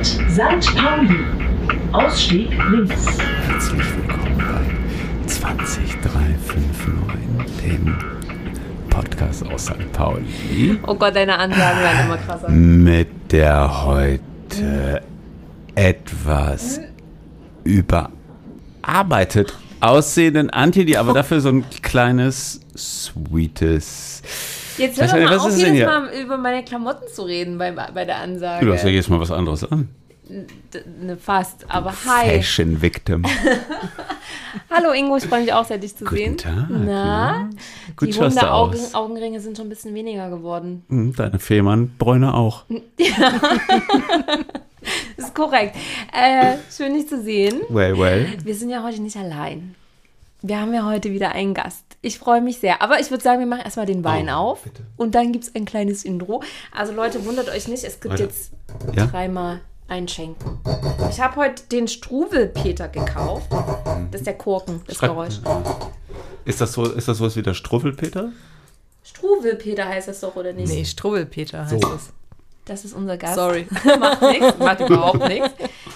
Bahnsteigkreuz St. Pauli. Ausstieg links. Herzlich willkommen bei 20359, dem Podcast aus St. Pauli. Oh Gott, deine Ansagen werden immer krasser. Mit der heute etwas überarbeitet aussehenden Antje, die aber dafür so ein kleines, sweetes. Jetzt hör Was- doch mal was auf, jedes hier? Mal über meine Klamotten zu reden bei, bei der Ansage. Du hast ja jedes Mal was anderes an. Ne, fast, aber hi. Fashion Victim. Hallo Ingo, ich freue mich auch sehr, dich zu Guten sehen. Tag. Na, Gut die Hunde-Augen- aus. Augenringe sind schon ein bisschen weniger geworden. Hm, Deine Fehmarnbräune auch. Das ist korrekt. Äh, schön, dich zu sehen. Well, well. Wir sind ja heute nicht allein. Wir haben ja heute wieder einen Gast. Ich freue mich sehr. Aber ich würde sagen, wir machen erstmal den Wein Oh, auf. bitte. Und dann gibt es ein kleines Intro. Also Leute, wundert euch nicht, es gibt Weiter. jetzt Ja? dreimal einschenken. Ich habe heute den Struwelpeter gekauft. Das ist der Korken, das Schreib- Geräusch. Ist das so, ist das sowas wie der Struffelpeter? Struwelpeter heißt das doch, oder nicht? Nee, Struwwelpeter heißt So. es. Das ist unser Gast. Sorry. Macht nichts, macht überhaupt nichts.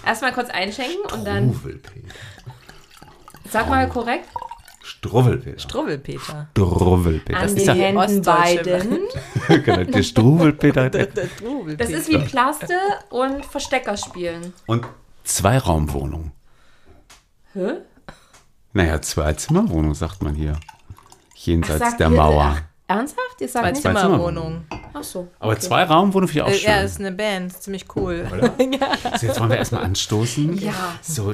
Erstmal kurz einschenken und dann, Struffelpeter. Sag mal korrekt, Struffelpeter. Struwwelpeter. Struffelpeter. an ist den ja, Händen Ostdeutsche beiden. genau, der Struffelpeter. der- Der Struwwelpeter. Das ist wie Plaste und Verstecker spielen. Und Zweiraumwohnung. Hä? Naja, Zwei-Zimmer-Wohnung, sagt man hier. Jenseits der ihr- Mauer. Ach, ernsthaft? Ihr sagt Zwei nicht? Zwei- Zimmerwohnung. Ach so. Aber okay. Zwei-Raumwohnung finde ich auch Äh, schön. ja, ist eine Band, ist ziemlich cool. so, jetzt wollen wir erstmal anstoßen. Ja. So,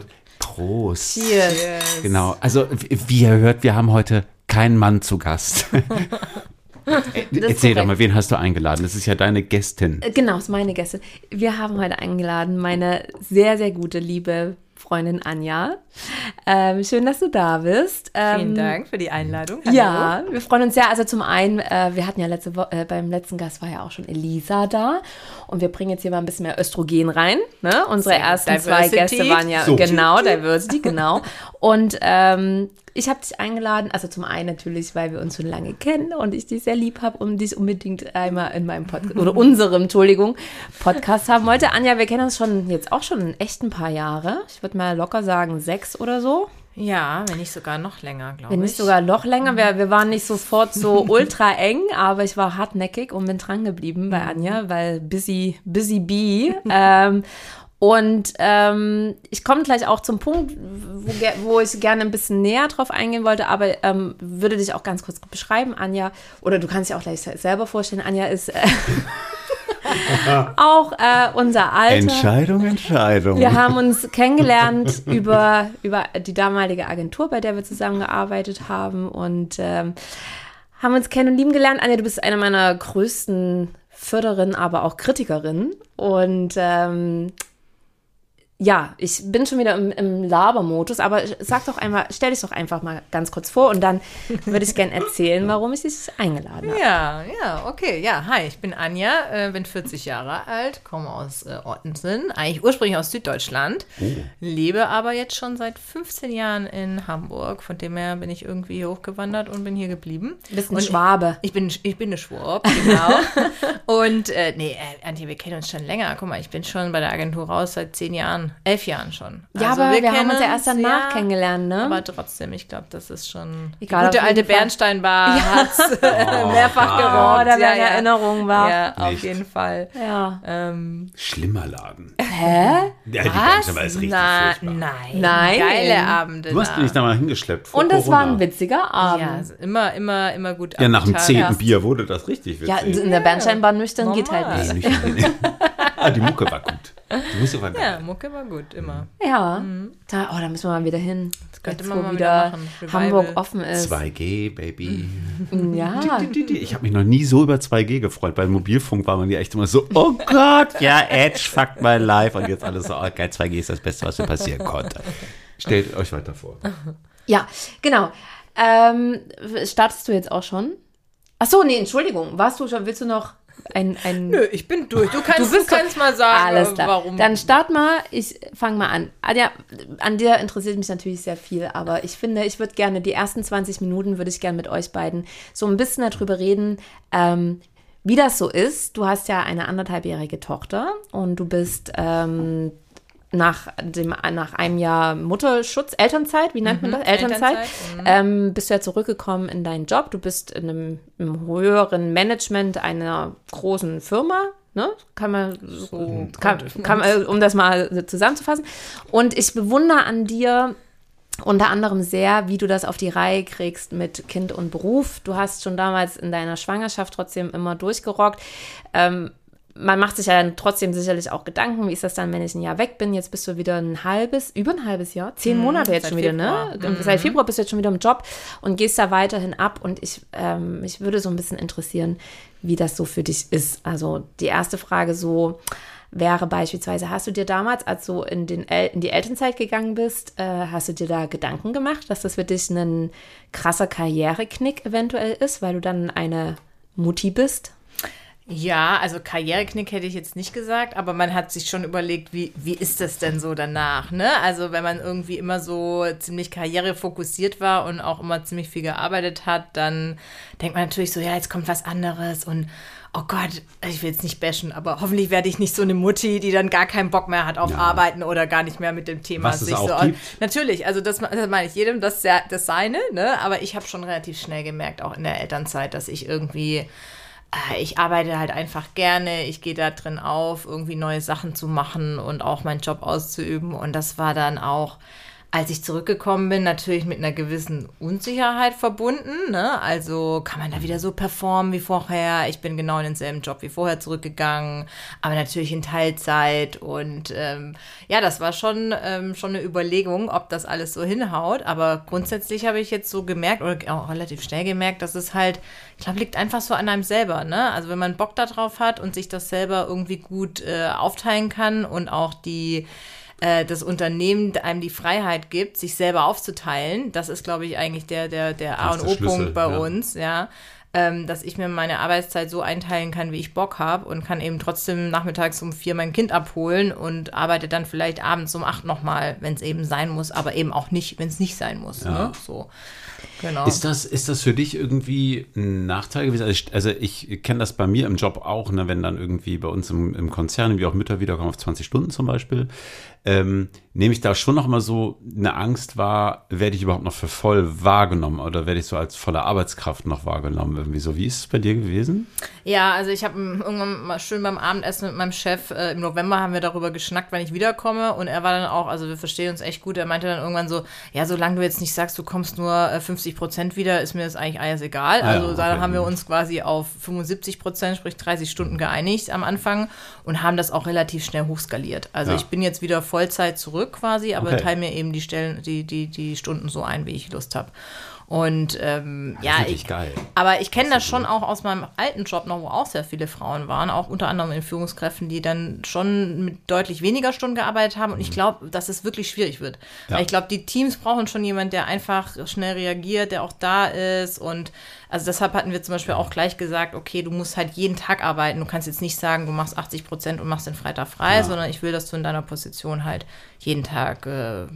Prost. Cheers. Genau, also wie ihr hört, wir haben heute keinen Mann zu Gast. Äh, Erzähl doch mal, wen hast du eingeladen? Das ist ja deine Gästin. Äh, Genau, ist meine Gäste. Wir haben heute eingeladen meine sehr, sehr gute, liebe Freundin Anja. Ähm, schön, dass du da bist. Ähm, Vielen Dank für die Einladung. Hallo. Ja, wir freuen uns sehr. Also zum einen, äh, wir hatten ja letzte Woche, äh, beim letzten Gast war ja auch schon Elisa da. Und wir bringen jetzt hier mal ein bisschen mehr Östrogen rein. Ne? Unsere Sehr ersten zwei Diversity. Gäste waren ja So. genau, Diversity, genau. Und ähm, ich habe dich eingeladen, also zum einen natürlich, weil wir uns schon lange kennen und ich dich sehr lieb habe und dich unbedingt einmal in meinem Podcast, oder unserem, Entschuldigung, Podcast haben wollte. Anja, wir kennen uns schon jetzt auch schon echt ein paar Jahre. Ich würde mal locker sagen sechs oder so. Ja, wenn nicht sogar noch länger, glaube ich. Wenn nicht sogar noch länger. Wir, wir waren nicht sofort so ultra eng, aber ich war hartnäckig und bin dran geblieben bei Anja, weil busy, busy bee. ähm, und ähm, ich komme gleich auch zum Punkt, wo, wo ich gerne ein bisschen näher drauf eingehen wollte, aber ähm, würde dich auch ganz kurz beschreiben, Anja. Oder du kannst dich auch gleich se- selber vorstellen. Anja ist äh, auch äh, unser Alter. Entscheidung, Entscheidung. Wir haben uns kennengelernt über, über die damalige Agentur, bei der wir zusammengearbeitet haben und ähm, haben uns kennen und lieben gelernt. Anja, du bist eine meiner größten Förderin, aber auch Kritikerin. Und ähm, ja, ich bin schon wieder im, im Labermodus, aber sag doch einmal, stell dich doch einfach mal ganz kurz vor und dann würde ich gerne erzählen, warum ich dich eingeladen habe. Ja, ja, okay. Ja, hi, ich bin Anja, äh, bin 40 Jahre alt, komme aus äh, Ottensen, eigentlich ursprünglich aus Süddeutschland, lebe aber jetzt schon seit 15 Jahren in Hamburg. Von dem her bin ich irgendwie hochgewandert und bin hier geblieben. Du bist ein Und Schwabe. Ich bin, ich bin eine Schwab, genau. und äh, nee, äh, Antje, wir kennen uns schon länger. Guck mal, ich bin schon bei der Agentur raus seit zehn Jahren, elf Jahren schon. Ja, Also aber wir, haben kennen uns ja erst danach ja, kennengelernt, ne? Aber trotzdem, ich glaube, das ist schon. Egal, die auf gute alte Fall. Bernsteinbar hat's mehrfach Oh, gerockt. da werden Erinnerungen wach. Ja, auf Nicht. jeden Fall. Ja. Ähm, Schlimmer Laden. Hä? Ja, die was? Bernsteinbar ist richtig Na, furchtbar. nein. Nein. Geile Abende. Du hast mich da mal hingeschleppt. vor Und das war ein witziger Abend. Ja, also immer, immer, immer gut. Ja, nach dem zehnten Ja. Bier wurde das richtig witzig. Ja, in der Bernsteinbahn nüchtern geht halt nicht. ah, die Mucke war gut. Die Mucke war Ja, geil. Mucke war gut, immer. Ja, da, oh, da müssen wir mal wieder hin. Das könnte Jetzt, man wo mal wieder, wieder. Hamburg offen ist. 2G, Baby. Ja, Ich habe mich noch nie so über 2G gefreut. Bei Mobilfunk war man ja echt immer so, oh Gott, ja, Edge, fuck my life. Und jetzt alles so, oh geil, 2G ist das Beste, was mir passieren konnte. Stellt euch weiter vor. ja, genau. Ähm, startest du jetzt auch schon? Ach so, nee, Entschuldigung. Warst du schon, willst du noch ein, ein Nö, ich bin durch. Du kannst, du bist kannst mal sagen, Alles klar. warum. Dann start mal, ich fange mal an. Anja, an dir interessiert mich natürlich sehr viel, aber ich finde, ich würde gerne, die ersten 20 Minuten würde ich gerne mit euch beiden so ein bisschen darüber reden, ähm, wie das so ist, du hast ja eine anderthalbjährige Tochter und du bist ähm, nach, dem, nach einem Jahr Mutterschutz, Elternzeit, wie nennt man das? Elternzeit, Elternzeit, mhm. ähm, bist du ja zurückgekommen in deinen Job. Du bist in einem, im höheren Management einer großen Firma. Ne? Kann man so, kann, kann, man, um das mal zusammenzufassen. Und ich bewundere an dir, unter anderem sehr, wie du das auf die Reihe kriegst mit Kind und Beruf. Du hast schon damals in deiner Schwangerschaft trotzdem immer durchgerockt. Ähm, man macht sich ja dann trotzdem sicherlich auch Gedanken, wie ist das dann, wenn ich ein Jahr weg bin? Jetzt bist du wieder ein halbes, über ein halbes Jahr, zehn Mhm, Monate jetzt schon wieder, ne? Februar. Mhm. Seit Februar bist du jetzt schon wieder im Job und gehst da weiterhin ab. Und ich, ähm, mich würde so ein bisschen interessieren, wie das so für dich ist. Also die erste Frage so wäre beispielsweise, hast du dir damals, als du in, den El in die Elternzeit gegangen bist, äh, hast du dir da Gedanken gemacht, dass das für dich ein krasser Karriereknick eventuell ist, weil du dann eine Mutti bist? Ja, also Karriereknick hätte ich jetzt nicht gesagt, aber man hat sich schon überlegt, wie, wie ist das denn so danach, ne? Also wenn man irgendwie immer so ziemlich karrierefokussiert war und auch immer ziemlich viel gearbeitet hat, dann denkt man natürlich so, ja, jetzt kommt was anderes und oh Gott, ich will jetzt nicht bashen, aber hoffentlich werde ich nicht so eine Mutti, die dann gar keinen Bock mehr hat auf Ja. Arbeiten oder gar nicht mehr mit dem Thema Was es sich auch so gibt. Natürlich, also das, das meine ich jedem, das, das seine, ne? Aber ich habe schon relativ schnell gemerkt, auch in der Elternzeit, dass ich irgendwie ich arbeite halt einfach gerne, ich gehe da drin auf, irgendwie neue Sachen zu machen und auch meinen Job auszuüben. Und das war dann auch, als ich zurückgekommen bin, natürlich mit einer gewissen Unsicherheit verbunden. Ne? Also kann man da wieder so performen wie vorher? Ich bin genau in denselben Job wie vorher zurückgegangen, aber natürlich in Teilzeit. Und ähm, ja, das war schon, ähm, schon eine Überlegung, ob das alles so hinhaut. Aber grundsätzlich habe ich jetzt so gemerkt, oder auch relativ schnell gemerkt, dass es halt, ich glaube, liegt einfach so an einem selber. Ne? Also wenn man Bock darauf hat und sich das selber irgendwie gut äh, aufteilen kann und auch die äh, das Unternehmen einem die Freiheit gibt, sich selber aufzuteilen. Das ist, glaube ich, eigentlich der, der, der A und O-Punkt bei ja. uns, ja. Ähm, dass ich mir meine Arbeitszeit so einteilen kann, wie ich Bock habe und kann eben trotzdem nachmittags um vier mein Kind abholen und arbeite dann vielleicht abends um acht nochmal, wenn es eben sein muss, aber eben auch nicht, wenn es nicht sein muss. Ja. Ne? So. Genau. Ist das, ist das für dich irgendwie ein Nachteil gewesen? Also ich, also ich kenne das bei mir im Job auch, ne, wenn dann irgendwie bei uns im, im Konzern, wie auch Mütter wiederkommen auf 20 Stunden zum Beispiel, ähm, nehme ich da schon noch mal so eine Angst wahr, werde ich überhaupt noch für voll wahrgenommen oder werde ich so als volle Arbeitskraft noch wahrgenommen irgendwie so? Wie ist es bei dir gewesen? Ja, also ich habe irgendwann mal schön beim Abendessen mit meinem Chef, äh, im November haben wir darüber geschnackt, wann ich wiederkomme und er war dann auch, also wir verstehen uns echt gut, er meinte dann irgendwann so, ja, solange du jetzt nicht sagst, du kommst nur äh, 50 Prozent wieder, ist mir das eigentlich alles egal. Ah ja, Also da okay. haben wir uns quasi auf 75 Prozent, sprich 30 Stunden geeinigt am Anfang und haben das auch relativ schnell hochskaliert. Also Ja. ich bin jetzt wieder Vollzeit zurück quasi, aber Okay. teile mir eben die Stellen, die, die, die Stunden so ein, wie ich Lust habe. Und ähm, Das ja, ich, geil. aber ich kenne das schon auch aus meinem alten Job noch, wo auch sehr viele Frauen waren, auch unter anderem in Führungskräften, die dann schon mit deutlich weniger Stunden gearbeitet haben. Und ich glaube, dass es wirklich schwierig wird. Ja. Weil ich glaube, die Teams brauchen schon jemanden, der einfach schnell reagiert, der auch da ist. Und also deshalb hatten wir zum Beispiel auch gleich gesagt, okay, du musst halt jeden Tag arbeiten. Du kannst jetzt nicht sagen, du machst 80 Prozent und machst den Freitag frei, Ja. sondern ich will, dass du in deiner Position halt jeden Tag äh,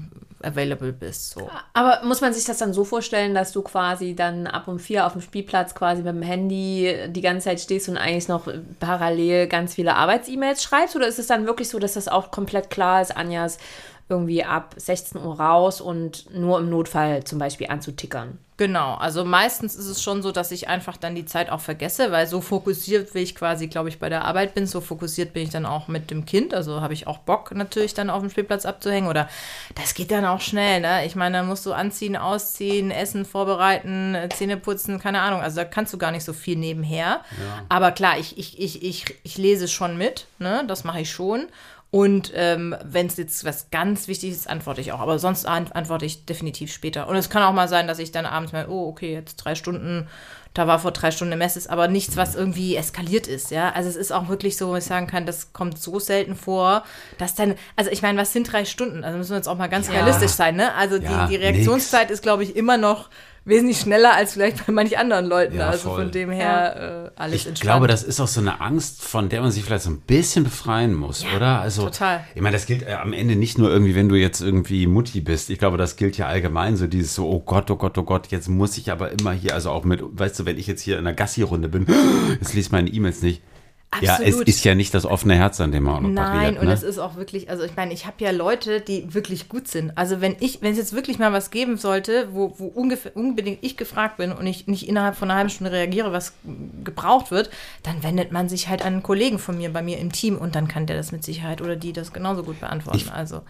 available bist. So. Aber muss man sich das dann so vorstellen, dass du quasi dann ab um vier auf dem Spielplatz quasi mit dem Handy die ganze Zeit stehst und eigentlich noch parallel ganz viele Arbeits-E-Mails schreibst? Oder ist es dann wirklich so, dass das auch komplett klar ist, Anjas irgendwie ab 16 Uhr raus und nur im Notfall zum Beispiel anzutickern? Genau, also meistens ist es schon so, dass ich einfach dann die Zeit auch vergesse, weil so fokussiert, wie ich quasi, glaube ich, bei der Arbeit bin, so fokussiert bin ich dann auch mit dem Kind. Also habe ich auch Bock natürlich dann auf dem Spielplatz abzuhängen oder das geht dann auch schnell, ne? Ich meine, dann musst du anziehen, ausziehen, Essen vorbereiten, äh, Zähne putzen, keine Ahnung. Also da kannst du gar nicht so viel nebenher. Aber klar, ich, ich, ich, ich, ich lese schon mit, ne? Das mache ich schon. Und ähm, wenn es jetzt was ganz Wichtiges ist, antworte ich auch. Aber sonst an antworte ich definitiv später. Und es kann auch mal sein, dass ich dann abends mal, oh, okay, jetzt drei Stunden, da war vor drei Stunden Messe, ist aber nichts, was irgendwie eskaliert ist, ja. Also es ist auch wirklich so, wo ich sagen kann, das kommt so selten vor, dass dann, also ich meine, was sind drei Stunden? Also müssen wir jetzt auch mal ganz Ja. realistisch sein, ne? Also Ja, die, die Reaktionszeit ist, glaube ich, immer noch wesentlich schneller als vielleicht bei manch anderen Leuten. Ja, also voll. von dem her äh, alles Ich entspannt. glaube, das ist auch so eine Angst, von der man sich vielleicht so ein bisschen befreien muss, oder? Also, total. Ich meine, das gilt äh, am Ende nicht nur irgendwie, wenn du jetzt irgendwie Mutti bist. Ich glaube, das gilt ja allgemein so dieses so, oh Gott, oh Gott, oh Gott, jetzt muss ich aber immer hier, also auch mit, weißt du, wenn ich jetzt hier in einer Gassi-Runde bin, jetzt liest meine E-Mails nicht. Ja, es Absolut. ist ja nicht das offene Herz, an dem man Nein, operiert. und ne? es ist auch wirklich, also ich meine, ich habe ja Leute, die wirklich gut sind. Also wenn ich, wenn es jetzt wirklich mal was geben sollte, wo, wo ungefähr, unbedingt ich gefragt bin und ich nicht innerhalb von einer halben Stunde reagiere, was gebraucht wird, dann wendet man sich halt an einen Kollegen von mir bei mir im Team und dann kann der das mit Sicherheit oder die das genauso gut beantworten. Ich- also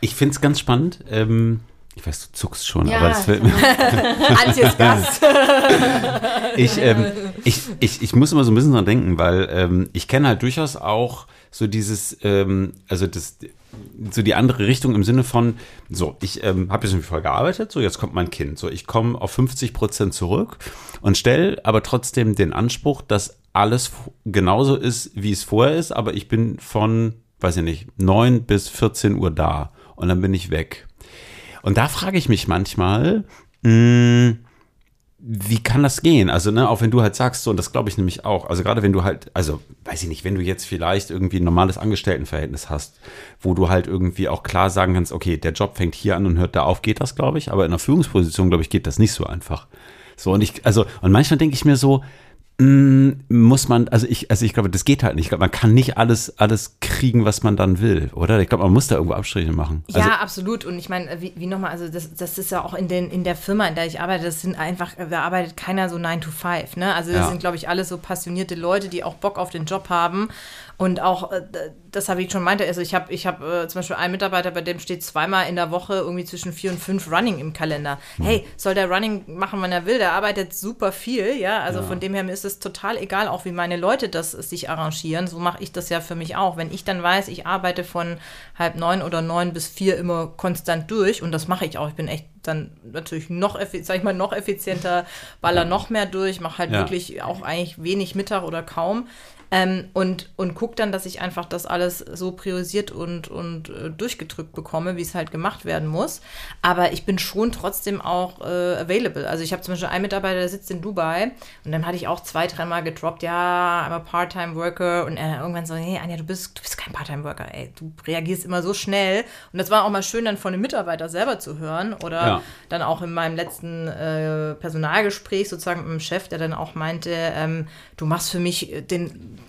Ich finde es ganz spannend. Ähm, ich weiß, du zuckst schon, Ja, aber das fällt mir. Antjes Gast. Ich, ähm, ich, ich, ich muss immer so ein bisschen dran denken, weil ähm, ich kenne halt durchaus auch so dieses, ähm, also das, so die andere Richtung im Sinne von, so, ich ähm, habe jetzt irgendwie voll gearbeitet, so, jetzt kommt mein Kind, so, ich komme auf 50 Prozent zurück und stelle aber trotzdem den Anspruch, dass alles genauso ist, wie es vorher ist, aber ich bin von, weiß ich nicht, 9 bis 14 Uhr da und dann bin ich weg. Und da frage ich mich manchmal, mh, wie kann das gehen? Also, ne, auch wenn du halt sagst, so, und das glaube ich nämlich auch, also gerade wenn du halt, also, weiß ich nicht, wenn du jetzt vielleicht irgendwie ein normales Angestelltenverhältnis hast, wo du halt irgendwie auch klar sagen kannst, okay, der Job fängt hier an und hört da auf, geht das, glaube ich, aber in einer Führungsposition, glaube ich, geht das nicht so einfach. So, und ich, also, und manchmal denke ich mir so, muss man, also ich, also ich glaube, das geht halt nicht. Ich glaube, man kann nicht alles, alles kriegen, was man dann will, oder? Ich glaube, man muss da irgendwo Abstriche machen. Also, Ja, absolut. Und ich meine, wie, wie nochmal, also das, das ist ja auch in, den, in der Firma, in der ich arbeite, das sind einfach, da arbeitet keiner so 9 to 5. Ne? Also das Ja. sind, glaube ich, alles so passionierte Leute, die auch Bock auf den Job haben. Und auch, äh, das habe ich schon meinte, also ich habe ich hab, äh, zum Beispiel einen Mitarbeiter, bei dem steht zweimal in der Woche irgendwie zwischen vier und fünf Running im Kalender. Hey, soll der Running machen, wann er will? Der arbeitet super viel, ja. Also von dem her mir ist total egal, auch wie meine Leute das sich arrangieren. So mache ich das ja für mich auch. Wenn ich dann weiß, ich arbeite von halb neun oder neun bis vier immer konstant durch und das mache ich auch. Ich bin echt dann natürlich noch, sag ich mal, noch effizienter, baller noch mehr durch, mache halt Ja. wirklich auch eigentlich wenig Mittag oder kaum. Ähm, und und guck dann, dass ich einfach das alles so priorisiert und, und äh, durchgedrückt bekomme, wie es halt gemacht werden muss. Aber ich bin schon trotzdem auch äh, available. Also ich habe zum Beispiel einen Mitarbeiter, der sitzt in Dubai und dann hatte ich auch zwei, dreimal gedroppt, ja, I'm a Part-Time-Worker und er irgendwann so, nee, Anja, du bist, du bist kein Part-Time-Worker, ey, du reagierst immer so schnell. Und das war auch mal schön, dann von dem Mitarbeiter selber zu hören oder Ja. dann auch in meinem letzten äh, Personalgespräch sozusagen mit dem Chef, der dann auch meinte, ähm, du machst für mich äh, den, äh,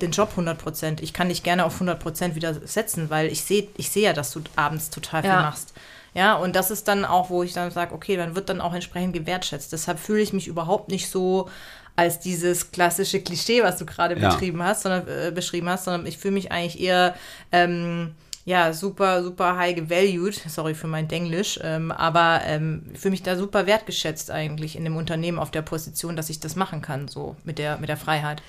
den Job 100 Prozent. Ich kann dich gerne auf 100 Prozent wieder setzen, weil ich sehe ich sehe ja, dass du abends total viel Ja. machst. Ja, und das ist dann auch, wo ich dann sage, okay, dann wird dann auch entsprechend gewertschätzt. Deshalb fühle ich mich überhaupt nicht so als dieses klassische Klischee, was du gerade Ja. betrieben hast, sondern äh, beschrieben hast, sondern ich fühle mich eigentlich eher ähm, ja, super, super high gevalued, sorry für mein Denglisch, ähm, aber ähm, ich fühle mich da super wertgeschätzt eigentlich in dem Unternehmen auf der Position, dass ich das machen kann, so mit der, mit der Freiheit.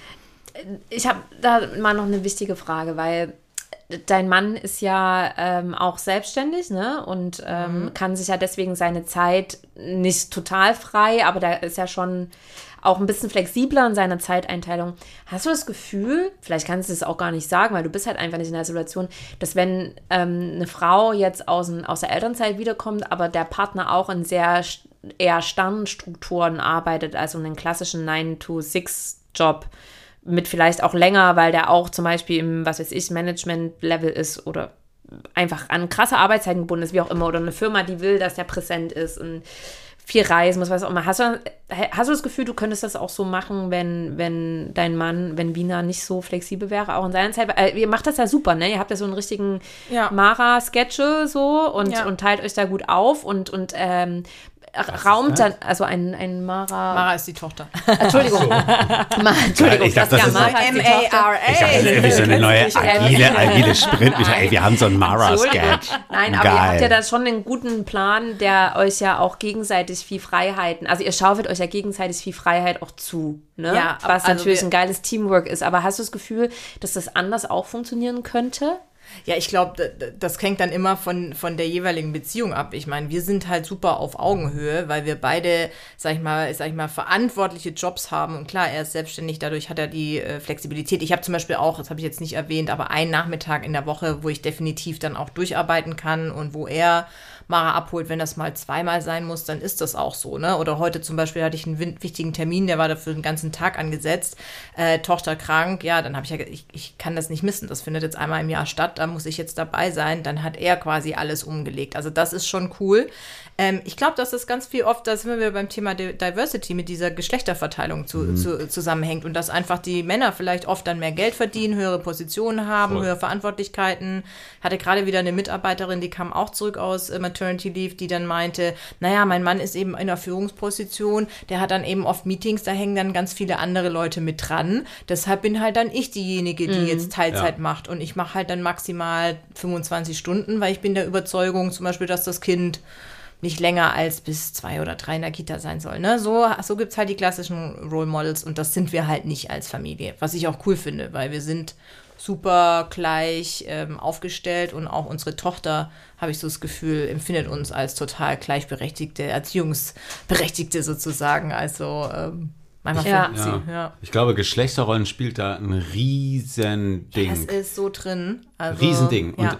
Ich habe da mal noch eine wichtige Frage, weil dein Mann ist ja ähm, auch selbstständig, ne? Und ähm, kann sich ja deswegen seine Zeit nicht total frei, aber der ist ja schon auch ein bisschen flexibler in seiner Zeiteinteilung. Hast du das Gefühl, vielleicht kannst du es auch gar nicht sagen, weil du bist halt einfach nicht in der Situation, dass wenn ähm, eine Frau jetzt aus, aus der Elternzeit wiederkommt, aber der Partner auch in sehr eher starren Strukturen arbeitet, also einen klassischen 9-to-6-Job, mit vielleicht auch länger, weil der auch zum Beispiel im, was weiß ich, Management-Level ist oder einfach an krasse Arbeitszeiten gebunden ist, wie auch immer, oder eine Firma, die will, dass der präsent ist und viel reisen muss, was auch immer. Hast du, hast du das Gefühl, du könntest das auch so machen, wenn, wenn dein Mann, wenn Wiener nicht so flexibel wäre, auch in seiner Zeit? Äh, ihr macht das ja super, ne? Ihr habt ja so einen richtigen Ja. Mara-Sketche so und, Ja. und teilt euch da gut auf und, und ähm, raumt dann, also ein, ein Mara. Mara ist die Tochter. Entschuldigung. Ma, Entschuldigung, Ich dachte, das ist- Mara ist die Tochter. Ich dachte, das ist irgendwie so eine neue agile, agile Sprint. Ey, wir haben so einen Mara-Sketch. Nein, aber ihr habt ja Geil. da schon einen guten Plan, der euch ja auch gegenseitig viel Freiheiten, also ihr schaufelt euch ja gegenseitig viel Freiheit auch zu, ne? Ja, Was also natürlich ein geiles Teamwork ist. Aber hast du das Gefühl, dass das anders auch funktionieren könnte? Ja, ich glaube, das hängt dann immer von, von der jeweiligen Beziehung ab. Ich meine, wir sind halt super auf Augenhöhe, weil wir beide, sag ich mal, sag ich mal, verantwortliche Jobs haben. Und klar, er ist selbstständig, dadurch hat er die äh, Flexibilität. Ich habe zum Beispiel auch, das habe ich jetzt nicht erwähnt, aber einen Nachmittag in der Woche, wo ich definitiv dann auch durcharbeiten kann und wo er Mara abholt, wenn das mal zweimal sein muss, dann ist das auch so. Ne? Oder heute zum Beispiel hatte ich einen wichtigen Termin, der war dafür den ganzen Tag angesetzt. Äh, Tochter krank, ja, dann habe ich ja, ich, ich kann das nicht missen. Das findet jetzt einmal im Jahr statt, da muss ich jetzt dabei sein. Dann hat er quasi alles umgelegt. Also das ist schon cool. Ähm, ich glaube, dass das ganz viel oft, da sind wir beim Thema Diversity mit dieser Geschlechterverteilung zu, mhm. zu, zusammenhängt und dass einfach die Männer vielleicht oft dann mehr Geld verdienen, höhere Positionen haben, Voll. höhere Verantwortlichkeiten. Hatte gerade wieder eine Mitarbeiterin, die kam auch zurück aus äh, Maternity Leave, die dann meinte, naja, mein Mann ist eben in einer Führungsposition, der hat dann eben oft Meetings, da hängen dann ganz viele andere Leute mit dran. Deshalb bin halt dann ich diejenige, die mhm. jetzt Teilzeit ja. macht und ich mache halt dann maximal 25 Stunden, weil ich bin der Überzeugung zum Beispiel, dass das Kind nicht länger als bis zwei oder drei in der Kita sein soll. Ne? So, so gibt es halt die klassischen Role Models und das sind wir halt nicht als Familie. Was ich auch cool finde, weil wir sind super gleich ähm, aufgestellt und auch unsere Tochter, habe ich so das Gefühl, empfindet uns als total gleichberechtigte, Erziehungsberechtigte sozusagen. Also ähm, manchmal ja. ja. ja. Ich glaube, Geschlechterrollen spielt da ein Riesending. Es ist so drin. Also, Riesending. Und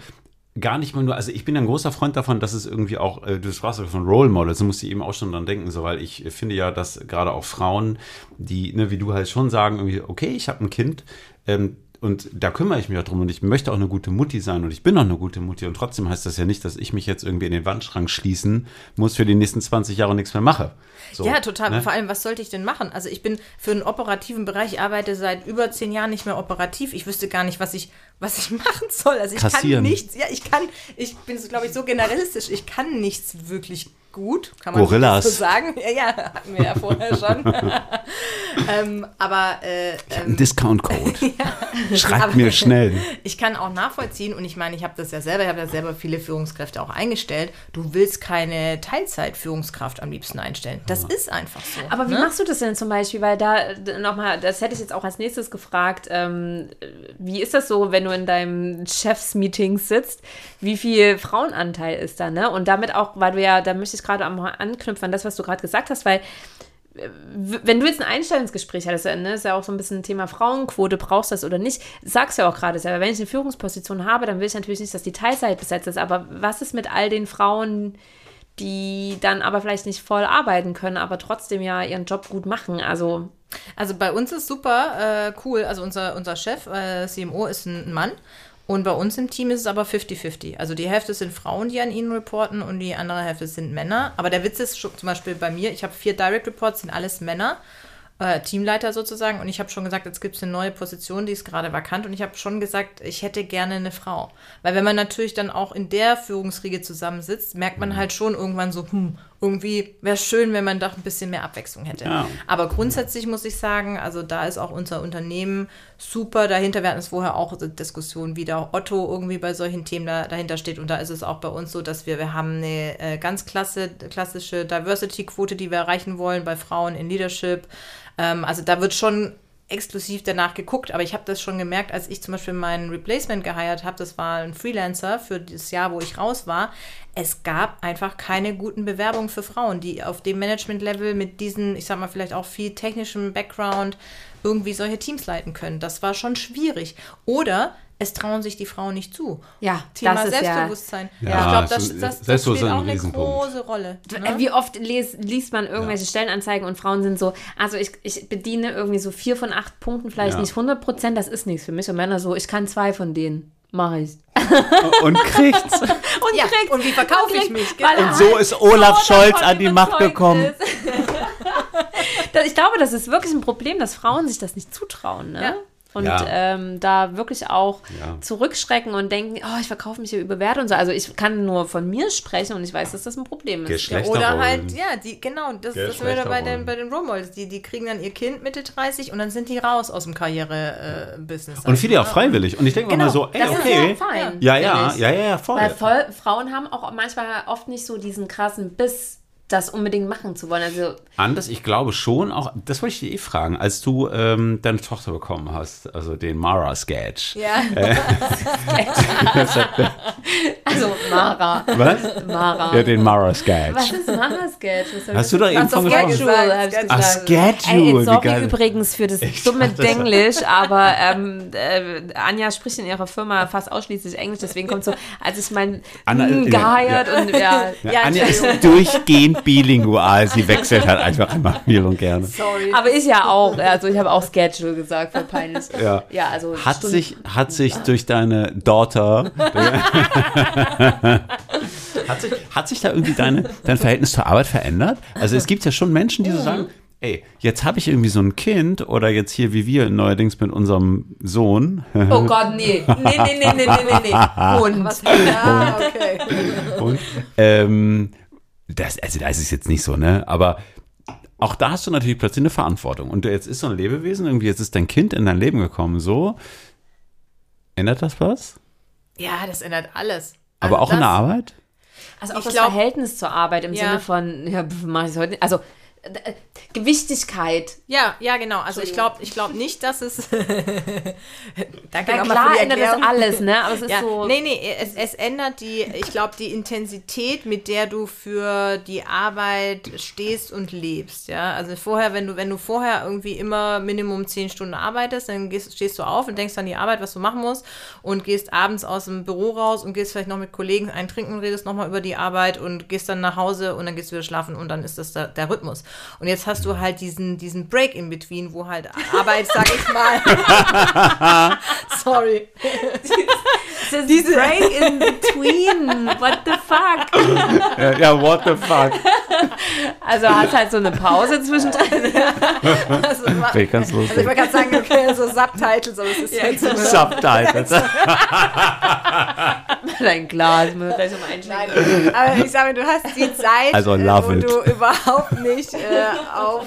gar nicht mal nur, also ich bin ein großer Freund davon, dass es irgendwie auch, äh, du sprachst von Role Models, da musste ich eben auch schon dran denken, so, weil ich finde ja, dass gerade auch Frauen, die, ne, wie du halt schon sagen, irgendwie, okay, ich habe ein Kind, ähm, und da kümmere ich mich auch drum und ich möchte auch eine gute Mutti sein und ich bin auch eine gute Mutti und trotzdem heißt das ja nicht, dass ich mich jetzt irgendwie in den Wandschrank schließen muss für die nächsten 20 Jahre und nichts mehr mache. So, ja, total. Ne? Vor allem, was sollte ich denn machen? Also ich bin für einen operativen Bereich, ich arbeite seit über zehn Jahren nicht mehr operativ. Ich wüsste gar nicht, was ich, was ich machen soll. Also ich Kassieren. kann nichts, ja, ich kann, ich bin, glaube ich, so generalistisch, ich kann nichts wirklich gut, kann man Gorillas. so sagen. Ja, ja, hatten wir ja vorher schon. ähm, aber äh, ähm, Discount-Code. ja. Schreibt aber, mir schnell. Ich kann auch nachvollziehen und ich meine, ich habe das ja selber, ich habe ja selber viele Führungskräfte auch eingestellt. Du willst keine Teilzeit-Führungskraft am liebsten einstellen. Das ja. ist einfach so. Aber wie ne? machst du das denn zum Beispiel? Weil da nochmal, das hätte ich jetzt auch als nächstes gefragt. Ähm, wie ist das so, wenn du in deinem Chefs-Meeting sitzt? Wie viel Frauenanteil ist da? Ne? Und damit auch, weil du ja, da möchte ich gerade anknüpfen an das, was du gerade gesagt hast, weil äh, wenn du jetzt ein Einstellungsgespräch hattest, ne, ist ja auch so ein bisschen ein Thema Frauenquote, brauchst du das oder nicht, sagst du ja auch gerade selber, wenn ich eine Führungsposition habe, dann will ich natürlich nicht, dass die Teilzeit besetzt ist, aber was ist mit all den Frauen, die dann aber vielleicht nicht voll arbeiten können, aber trotzdem ja ihren Job gut machen, also... Also bei uns ist super äh, cool, also unser, unser Chef, äh, CMO, ist ein Mann und bei uns im Team ist es aber 50-50. Also die Hälfte sind Frauen, die an ihnen reporten und die andere Hälfte sind Männer. Aber der Witz ist zum Beispiel bei mir, ich habe vier Direct Reports, sind alles Männer äh, Teamleiter sozusagen. Und ich habe schon gesagt, jetzt gibt es eine neue Position, die ist gerade vakant. Und ich habe schon gesagt, ich hätte gerne eine Frau. Weil wenn man natürlich dann auch in der Führungsriege zusammensitzt, merkt man mhm. halt schon irgendwann so, hm, irgendwie wäre es schön, wenn man doch ein bisschen mehr Abwechslung hätte. Ja. Aber grundsätzlich muss ich sagen, also da ist auch unser Unternehmen super dahinter. Wir hatten es vorher auch eine Diskussion, wie da Otto irgendwie bei solchen Themen da, dahinter steht. Und da ist es auch bei uns so, dass wir, wir haben eine äh, ganz klasse, klassische Diversity-Quote, die wir erreichen wollen bei Frauen in Leadership. Ähm, also da wird schon exklusiv danach geguckt, aber ich habe das schon gemerkt, als ich zum Beispiel meinen Replacement geheiert habe, das war ein Freelancer für das Jahr, wo ich raus war. Es gab einfach keine guten Bewerbungen für Frauen, die auf dem Management-Level mit diesen, ich sag mal, vielleicht auch viel technischem Background irgendwie solche Teams leiten können. Das war schon schwierig. Oder es trauen sich die Frauen nicht zu. Ja, Thema das Selbstbewusstsein. Ja, ja. ich glaube, das, das, das spielt auch eine große Rolle. Ne? Wie oft les, liest man irgendwelche ja. Stellenanzeigen und Frauen sind so, also ich, ich bediene irgendwie so vier von acht Punkten, vielleicht ja. nicht 100 Prozent, das ist nichts für mich. Und Männer so, ich kann zwei von denen. Mache ich. Und kriegt's. und ja, kriegt's. Und wie verkaufe ich mich? Genau. Und so ist Olaf Scholz an die Macht gekommen. ich glaube, das ist wirklich ein Problem, dass Frauen sich das nicht zutrauen. Ne? Ja und ja. ähm, da wirklich auch ja. zurückschrecken und denken, oh, ich verkaufe mich hier über Werte und so. Also ich kann nur von mir sprechen und ich weiß, dass das ein Problem ist. Ja, oder halt, ja, die, genau, das, das wäre bei den, bei den Role Models. Die, die kriegen dann ihr Kind Mitte 30 und dann sind die raus aus dem Karriere-Business. Äh, und viele auch freiwillig. Und ich denke genau, mal so, ey, das okay. Ist ja, fein, ja, ja, ja, ja, ja, voll. Weil voll, Frauen haben auch manchmal oft nicht so diesen krassen Biss das unbedingt machen zu wollen. Also Anders, ich glaube schon, auch, das wollte ich dir eh fragen, als du ähm, deine Tochter bekommen hast, also den Mara-Sketch. Ja. Also Mara. Was? Mara. Ja, den Mara-Sketch. Was ist Mara-Sketch? Hast du da eben von gesprochen? Sketch. Ach. Schedule, Ey, sorry übrigens für das Ich dumme Denglisch, aber ähm, äh, Anja spricht in ihrer Firma fast ausschließlich Englisch, deswegen kommt so, als ich mein Anna, mm, äh, geheiert ja. und ja, Ja, Ja, Anja ist durchgehend bilingual. Sie wechselt halt einfach immer viel und gerne. Sorry. aber ich ja auch, also ich habe auch Schedule gesagt für peinlich. Ja. Ja, also Hat Stunden- sich, hat sich durch deine Daughter. hat, sich, hat sich da irgendwie deine, dein Verhältnis zur Arbeit verändert? Also es gibt ja schon Menschen, die so sagen, ey, jetzt habe ich irgendwie so ein Kind oder jetzt hier wie wir neuerdings mit unserem Sohn. Oh Gott, nee. Nee, nee, nee, nee, nee, nee, nee. Und Was? Ja, okay. Und, ähm, das, also da ist es jetzt nicht so, ne? Aber auch da hast du natürlich plötzlich eine Verantwortung. Und jetzt ist so ein Lebewesen, irgendwie, jetzt ist dein Kind in dein Leben gekommen, so. Ändert das was? Ja, das ändert alles. Aber Also auch in der das- Arbeit? Also auch Ich das glaub- Verhältnis zur Arbeit im Ja. Sinne von, ja, mache ich heute nicht. Also äh, Gewichtigkeit. Ja, ja, genau. Also ich glaube ich glaub nicht, dass es. Danke Ja, klar für ändert das alles, ne? Aber es ist Ja, so. nee, nee, es, es ändert die, ich glaube, die Intensität, mit der du für die Arbeit stehst und lebst, ja. Also vorher, wenn du, wenn du vorher irgendwie immer Minimum zehn Stunden arbeitest, dann gehst, stehst du auf und denkst an die Arbeit, was du machen musst und gehst abends aus dem Büro raus und gehst vielleicht noch mit Kollegen ein Trinken und redest nochmal über die Arbeit und gehst dann nach Hause und dann gehst du wieder schlafen und dann ist das der, der Rhythmus. Und jetzt hast du halt diesen, diesen Break in between, wo halt Arbeit, sag ich mal, sorry, Diese Break in between. What the fuck? Ja, ja, what the fuck? Also hast halt so eine Pause zwischendrin. Also, Okay, ganz also ich lustig. wollte gerade sagen, okay, so Subtitles, aber es ist halt so. Subtitles. Dein Glas, wir gleich nochmal einschlagen. Aber ich sage, du hast die Zeit, Also love wo it. du überhaupt nicht äh, auf,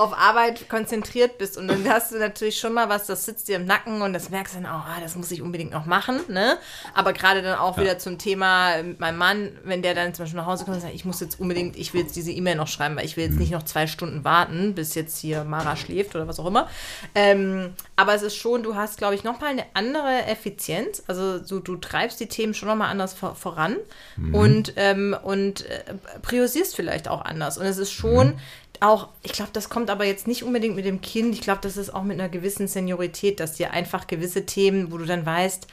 auf Arbeit konzentriert bist. Und dann hast du natürlich schon mal was, das sitzt dir im Nacken und das merkst du dann auch, ah, das muss ich unbedingt noch machen. Ne? Aber gerade dann auch wieder zum Thema mit meinem Mann, wenn der dann zum Beispiel nach Hause kommt und sagt, ich muss jetzt unbedingt, ich will jetzt diese E-Mail noch schreiben, weil ich will jetzt nicht noch zwei Stunden warten, bis jetzt hier Mara schläft oder was auch immer. Ähm, aber es ist schon, du hast, glaube ich, nochmal eine andere Effizienz. Also du, du treibst die Themen schon nochmal anders vor, voran und, ähm, und äh, priorisierst vielleicht auch anders. Und es ist schon auch, ich glaube, das kommt aber jetzt nicht unbedingt mit dem Kind. Ich glaube, das ist auch mit einer gewissen Seniorität, dass dir einfach gewisse Themen, wo du dann weißt,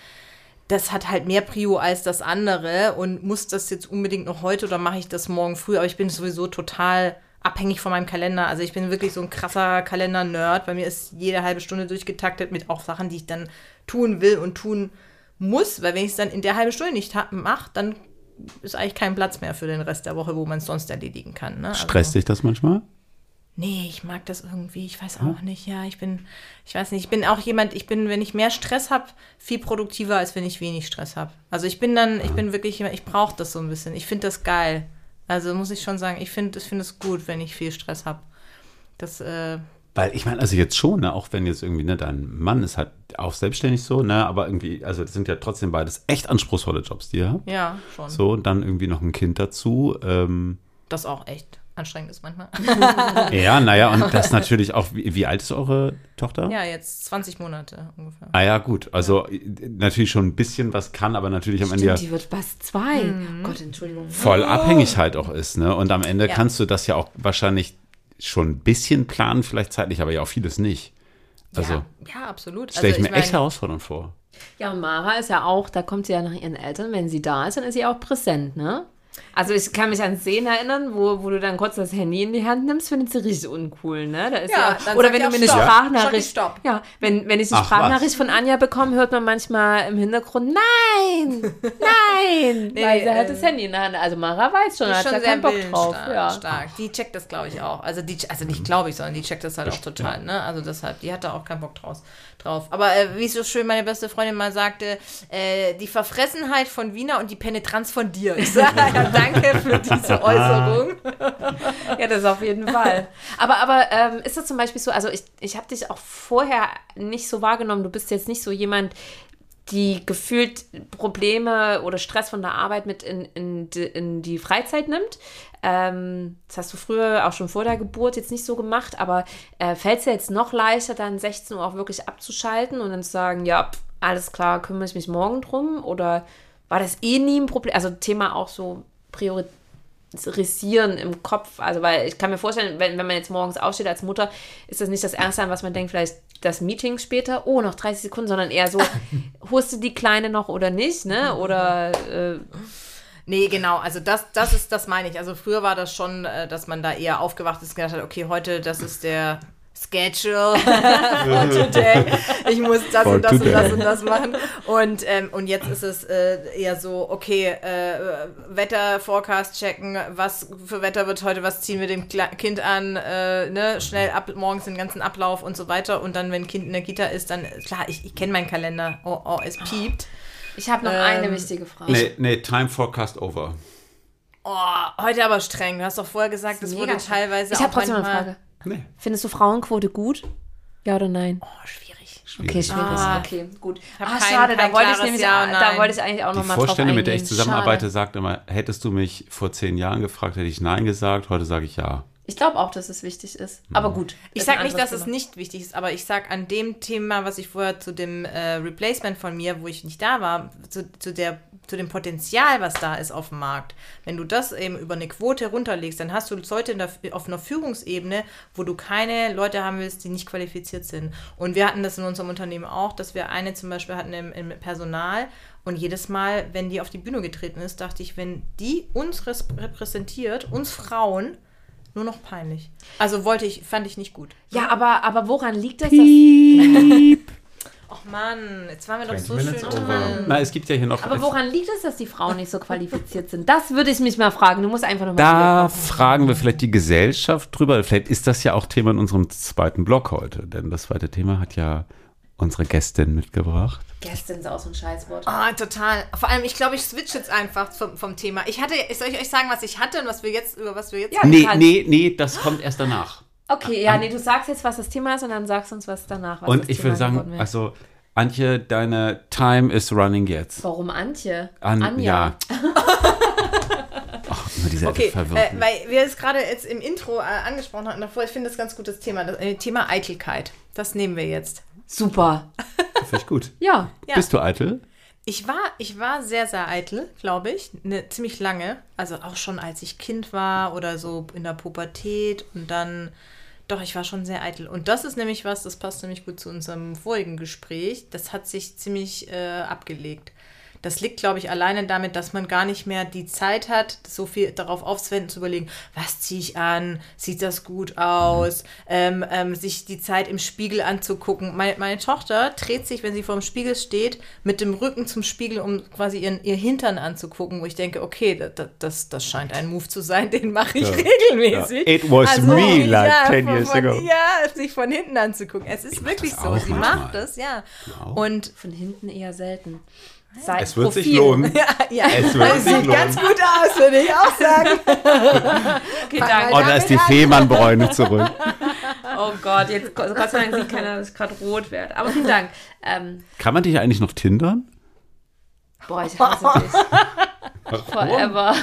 das hat halt mehr Prio als das andere und muss das jetzt unbedingt noch heute oder mache ich das morgen früh? Aber ich bin sowieso total abhängig von meinem Kalender. Also ich bin wirklich so ein krasser Kalender-Nerd. Bei mir ist jede halbe Stunde durchgetaktet mit auch Sachen, die ich dann tun will und tun muss. Weil wenn ich es dann in der halben Stunde nicht mache, dann ist eigentlich kein Platz mehr für den Rest der Woche, wo man es sonst erledigen kann. Ne? Stresst dich das manchmal? Nee, ich mag das irgendwie. Ich weiß auch nicht. Ja, ich bin, ich weiß nicht. Ich bin auch jemand, ich bin, wenn ich mehr Stress habe, viel produktiver, als wenn ich wenig Stress habe. Also ich bin dann, ich bin wirklich jemand, ich brauche das so ein bisschen. Ich finde das geil. Also muss ich schon sagen, ich finde ich finde es gut, wenn ich viel Stress habe. Das, äh, Weil ich meine, also jetzt schon, ne, auch wenn jetzt irgendwie, ne, dein Mann ist halt auch selbstständig so, ne, aber irgendwie, also das sind ja trotzdem beides echt anspruchsvolle Jobs, die ihr habt. ja, schon. So, und dann irgendwie noch ein Kind dazu. Ähm, Das auch echt anstrengend ist manchmal. ja, naja, und das natürlich auch, wie, wie alt ist eure Tochter? ja, jetzt 20 Monate ungefähr. Ah ja, gut. Also äh, natürlich schon ein bisschen was kann, aber natürlich am Ende ja Stimmt, die wird fast zwei. Gott, Entschuldigung. voll abhängig halt auch ist, ne? Und am Ende Ja. kannst du das ja auch wahrscheinlich schon ein bisschen planen, vielleicht zeitlich, aber ja auch vieles nicht. Also ja, ja, absolut. stelle ich also, mir mein, echt herausfordernd vor. Ja, und Mara ist ja auch, da kommt sie ja nach ihren Eltern. Wenn sie da ist, dann ist sie auch präsent, ne? Also ich kann mich an Szenen erinnern, wo, wo du dann kurz das Handy in die Hand nimmst, findet sie richtig uncool, ne? Da ist Ja, ja, dann oder wenn du mir eine Stopp. Sprachnachricht, Stopp, stopp. ja, wenn, wenn ich eine Ach, Sprachnachricht was? von Anja bekomme, hört man manchmal im Hintergrund, nein, nein, weil sie halt äh, das Handy in der Hand hat. Also Mara weiß schon, Die hat ist ja schon sehr keinen Bock drauf. Ja. stark. Die checkt das, glaube ich, auch. Also, die, also nicht glaube ich, sondern die checkt das halt auch total. Ne? Also deshalb, die hat da auch keinen Bock draus, drauf. Aber äh, wie so schön meine beste Freundin mal sagte, äh, die Verfressenheit von Wiener und die Penetranz von dir. Ich sage ja, danke für diese Äußerung. Ja, das auf jeden Fall. Aber, aber ähm, ist das zum Beispiel so, also ich, ich habe dich auch vorher nicht so wahrgenommen, du bist jetzt nicht so jemand, die gefühlt Probleme oder Stress von der Arbeit mit in, in, die- in die Freizeit nimmt. Ähm, das hast du früher auch schon vor der Geburt jetzt nicht so gemacht, aber äh, fällt es dir jetzt noch leichter, dann 16 Uhr auch wirklich abzuschalten und dann zu sagen, ja, pff, alles klar, kümmere ich mich morgen drum? Oder war das eh nie ein Problem? Also Thema auch so priorisieren im Kopf. Also, weil ich kann mir vorstellen, wenn, wenn man jetzt morgens aufsteht als Mutter, ist das nicht das Erste, an was man denkt, vielleicht das Meeting später, oh, noch 30 Sekunden, sondern eher so, holst du die Kleine noch oder nicht, ne? Oder äh, Nee, genau, also das, das ist, das meine ich. Also früher war das schon, äh, dass man da eher aufgewacht ist und gedacht hat, okay, heute, das ist der Schedule for today. Ich muss das For und das und das und das machen. Und, ähm, und jetzt ist es äh, eher so, okay, äh, Wetter-Forecast checken, was für Wetter wird heute, was ziehen wir dem Kle Kind an, äh, ne, schnell ab, morgens den ganzen Ablauf und so weiter. Und dann, wenn Kind in der Kita ist, dann, klar, ich, ich kenne meinen Kalender, oh, oh, es piept. ich habe noch Ähm, eine wichtige Frage. Nee, nee, Time Forecast over. Oh, heute aber streng. Du hast doch vorher gesagt, Das es wurde mega streng. teilweise Ich habe auch trotzdem eine manchmal- Frage. Nee. Findest du Frauenquote gut? Ja oder nein? Oh, schwierig. Okay, schwierig. Ah. okay, gut. Ah, kein- schade, da kein wollte ich nämlich, Ja da wollte ich eigentlich auch Die noch mal drauf Vorstände, mit der ich zusammenarbeite, Schade. sagt immer, hättest du mich vor zehn Jahren gefragt, hätte ich Nein gesagt. Heute sage ich Ja. Ich glaube auch, dass es wichtig ist. Aber gut. Ich ist ein sag nicht, dass es Thema. nicht wichtig ist, aber ich sag an dem Thema, was ich vorher zu dem äh, Replacement von mir, wo ich nicht da war, zu, zu, der, zu dem Potenzial, was da ist auf dem Markt. Wenn du das eben über eine Quote runterlegst, dann hast du Leute in der, auf einer Führungsebene, wo du keine Leute haben willst, die nicht qualifiziert sind. Und wir hatten das in unserem Unternehmen auch, dass wir eine zum Beispiel hatten im, im Personal und jedes Mal, wenn die auf die Bühne getreten ist, dachte ich, wenn die uns repräsentiert, uns Frauen, nur noch peinlich. Also wollte ich, fand ich nicht gut. Ja, aber, aber woran liegt das? dass Och Mann, jetzt waren wir doch 20 so schön drin. Na, es gibt ja hier noch. aber woran liegt es, dass die Frauen nicht so qualifiziert sind? Das würde ich mich mal fragen. Du musst einfach noch mal Da fragen wir vielleicht die Gesellschaft drüber. Vielleicht ist das ja auch Thema in unserem zweiten Blog heute. Denn das zweite Thema hat ja unsere Gästin mitgebracht. Gestern ist auch so ein Scheißwort. Ah, total. Vor allem, ich glaube, ich switch jetzt einfach vom, vom Thema. Ich hatte, soll ich euch sagen, was ich hatte und was wir jetzt, über was wir jetzt. Ja, Nee, kannst. nee, nee, das kommt erst danach. Okay, ja, nee, du sagst jetzt, was das Thema ist und dann sagst du uns, was danach was Und das ich Thema würde sagen, also, Antje, deine Time is running jetzt. Warum Antje? An, Anja. Ja. Ach, immer diese Okay, Verwirrung. äh, weil wir es gerade jetzt im Intro äh, angesprochen hatten davor, ich finde das ganz gutes Thema. Das äh, Thema Eitelkeit. Das nehmen wir jetzt. Super. Finde ich gut. Ja. Ja. Bist du eitel? Ich war, ich war sehr, sehr eitel, glaube ich. Ne, ziemlich lange. Also auch schon als ich Kind war oder so in der Pubertät und dann. Doch, ich war schon sehr eitel. Und das ist nämlich was, das passt nämlich gut zu unserem vorigen Gespräch. Das hat sich ziemlich äh, abgelegt. Das liegt, glaube ich, alleine damit, dass man gar nicht mehr die Zeit hat, so viel darauf aufzuwenden, zu überlegen, was ziehe ich an, sieht das gut aus, ähm, ähm, sich die Zeit im Spiegel anzugucken. Meine, meine Tochter dreht sich, wenn sie vor dem Spiegel steht, mit dem Rücken zum Spiegel, um quasi ihren, ihr Hintern anzugucken, wo ich denke, okay, das, das, das scheint ein Move zu sein, den mache ich regelmäßig. Ja. It was me like 10 von, years von, ago. Ja, sich von hinten anzugucken. Es ist wirklich das so. Sie manchmal. macht das, ja. Und Von hinten eher selten. Sei Es wird sich Profil. lohnen. ja, ja. Es wird sich sieht lohnen. ganz gut aus, würde ich auch sagen. Okay, danke. Oh, da ist die Fehmarnbräune zurück. Oh Gott, jetzt Gott sei Dank sieht keiner, dass ich gerade rot werde. Aber vielen Dank. Ähm, Kann man dich eigentlich noch tindern? boah, ich hasse dich. Forever.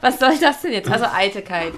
Was soll das denn jetzt? Also Eitelkeit.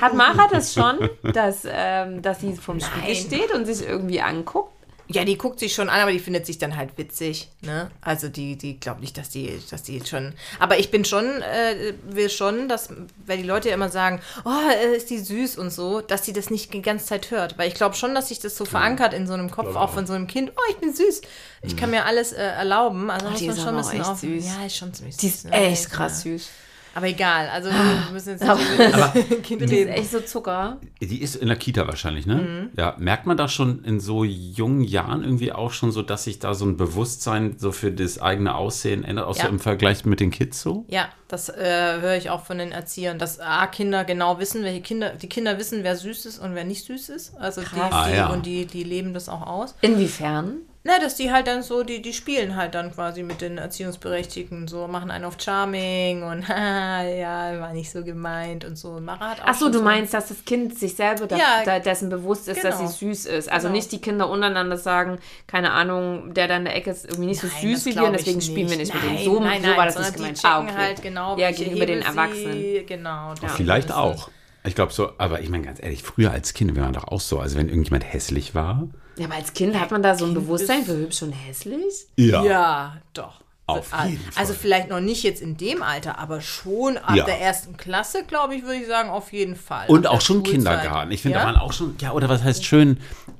Hat Mara das schon, dass, ähm, dass sie vom Spiegel steht und sich irgendwie anguckt? Ja, die guckt sich schon an, aber die findet sich dann halt witzig. Ne? Also die, die glaubt nicht, dass die, dass die jetzt schon. Aber ich bin schon, äh, will schon, dass, weil die Leute ja immer sagen, oh, äh, ist die süß und so, dass sie das nicht die ganze Zeit hört. Weil ich glaube schon, dass sich das so verankert in so einem Kopf, auch von so einem Kind, oh, ich bin süß. Ich kann mir alles äh, erlauben. Also Oh, muss man ist schon ein bisschen echt auf. süß. Ja, ist schon süß. Die ist Ne? echt Ja. krass süß. Aber egal, also wir müssen jetzt nicht Kind Die ist echt so Zucker. Die ist in der Kita wahrscheinlich, ne? Mhm. Ja, merkt man da schon in so jungen Jahren irgendwie auch schon so, dass sich da so ein Bewusstsein so für das eigene Aussehen ändert, auch Ja. so im Vergleich mit den Kids so? Ja, das äh, höre ich auch von den Erziehern, dass A, Kinder genau wissen, welche Kinder, die Kinder wissen, wer süß ist und wer nicht süß ist. Also die. Ah, die ja. und die, die leben das auch aus. Inwiefern? Na, dass die halt dann so, die, die spielen halt dann quasi mit den Erziehungsberechtigten, so machen einen auf Charming und ja, war nicht so gemeint und so. Und Mara hat auch Ach so, du meinst, dass das Kind sich selber da, Ja, da, dessen bewusst ist, dass genau. sie süß ist. Also Genau. nicht die Kinder untereinander sagen, keine Ahnung, der da in der Ecke ist irgendwie nicht so Nein, süß das wie wir deswegen spielen wir nicht mit Nein, dem. So, nein, so nein, war das nicht gemeint. Die Ah, okay. halt genau, ja, gegenüber den Erwachsenen. Sie, genau. das Vielleicht auch. Ich glaube so, aber ich meine ganz ehrlich, früher als Kind, wir waren doch auch so, also wenn irgendjemand hässlich war. Ja, aber als Kind hat man da so ein Kind Bewusstsein für hübsch und hässlich. es. Ja, doch. Auf jeden Also Fall. vielleicht noch nicht jetzt in dem Alter, aber schon ab Ja. der ersten Klasse, glaube ich, würde ich sagen, auf jeden Fall. Und Ab auch schon Schulzeit. Kindergarten. Ich finde, ja? da waren auch schon, ja, oder was heißt schön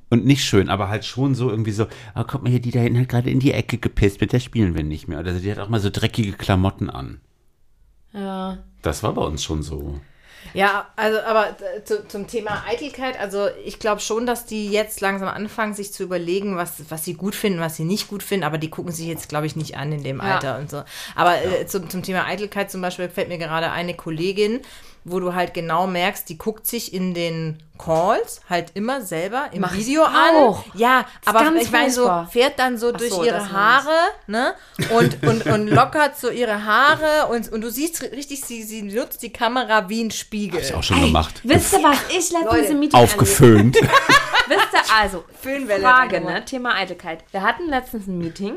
und nicht schön, aber halt schon so irgendwie so, ah, guck mal hier, die da hinten hat gerade in die Ecke gepisst, mit der spielen wir nicht mehr. Oder die hat auch mal so dreckige Klamotten an. Ja. Das war bei uns schon so. Ja, also aber äh, zu, zum Thema Eitelkeit, also ich glaube schon, dass die jetzt langsam anfangen, sich zu überlegen, was, was sie gut finden, was sie nicht gut finden, aber die gucken sich jetzt, glaube ich, nicht an in dem Ja. Alter und so. Aber äh, zum, zum Thema Eitelkeit zum Beispiel fällt mir gerade eine Kollegin, wo du halt genau merkst, die guckt sich in den Calls halt immer selber im Mach Video auch. an. Ja, aber ganz ich meine so, fährt dann so Ach durch so, ihre das. Haare, ne? Und, und, und lockert so ihre Haare und, und du siehst richtig, sie, sie nutzt die Kamera wie ein Spiegel. Hab ich auch schon gemacht. Wisst ihr, was ich letztens im Meeting Aufgeföhnt. Wisst ihr, also, Föhnwelle Frage, ne? Thema Eitelkeit. Wir hatten letztens ein Meeting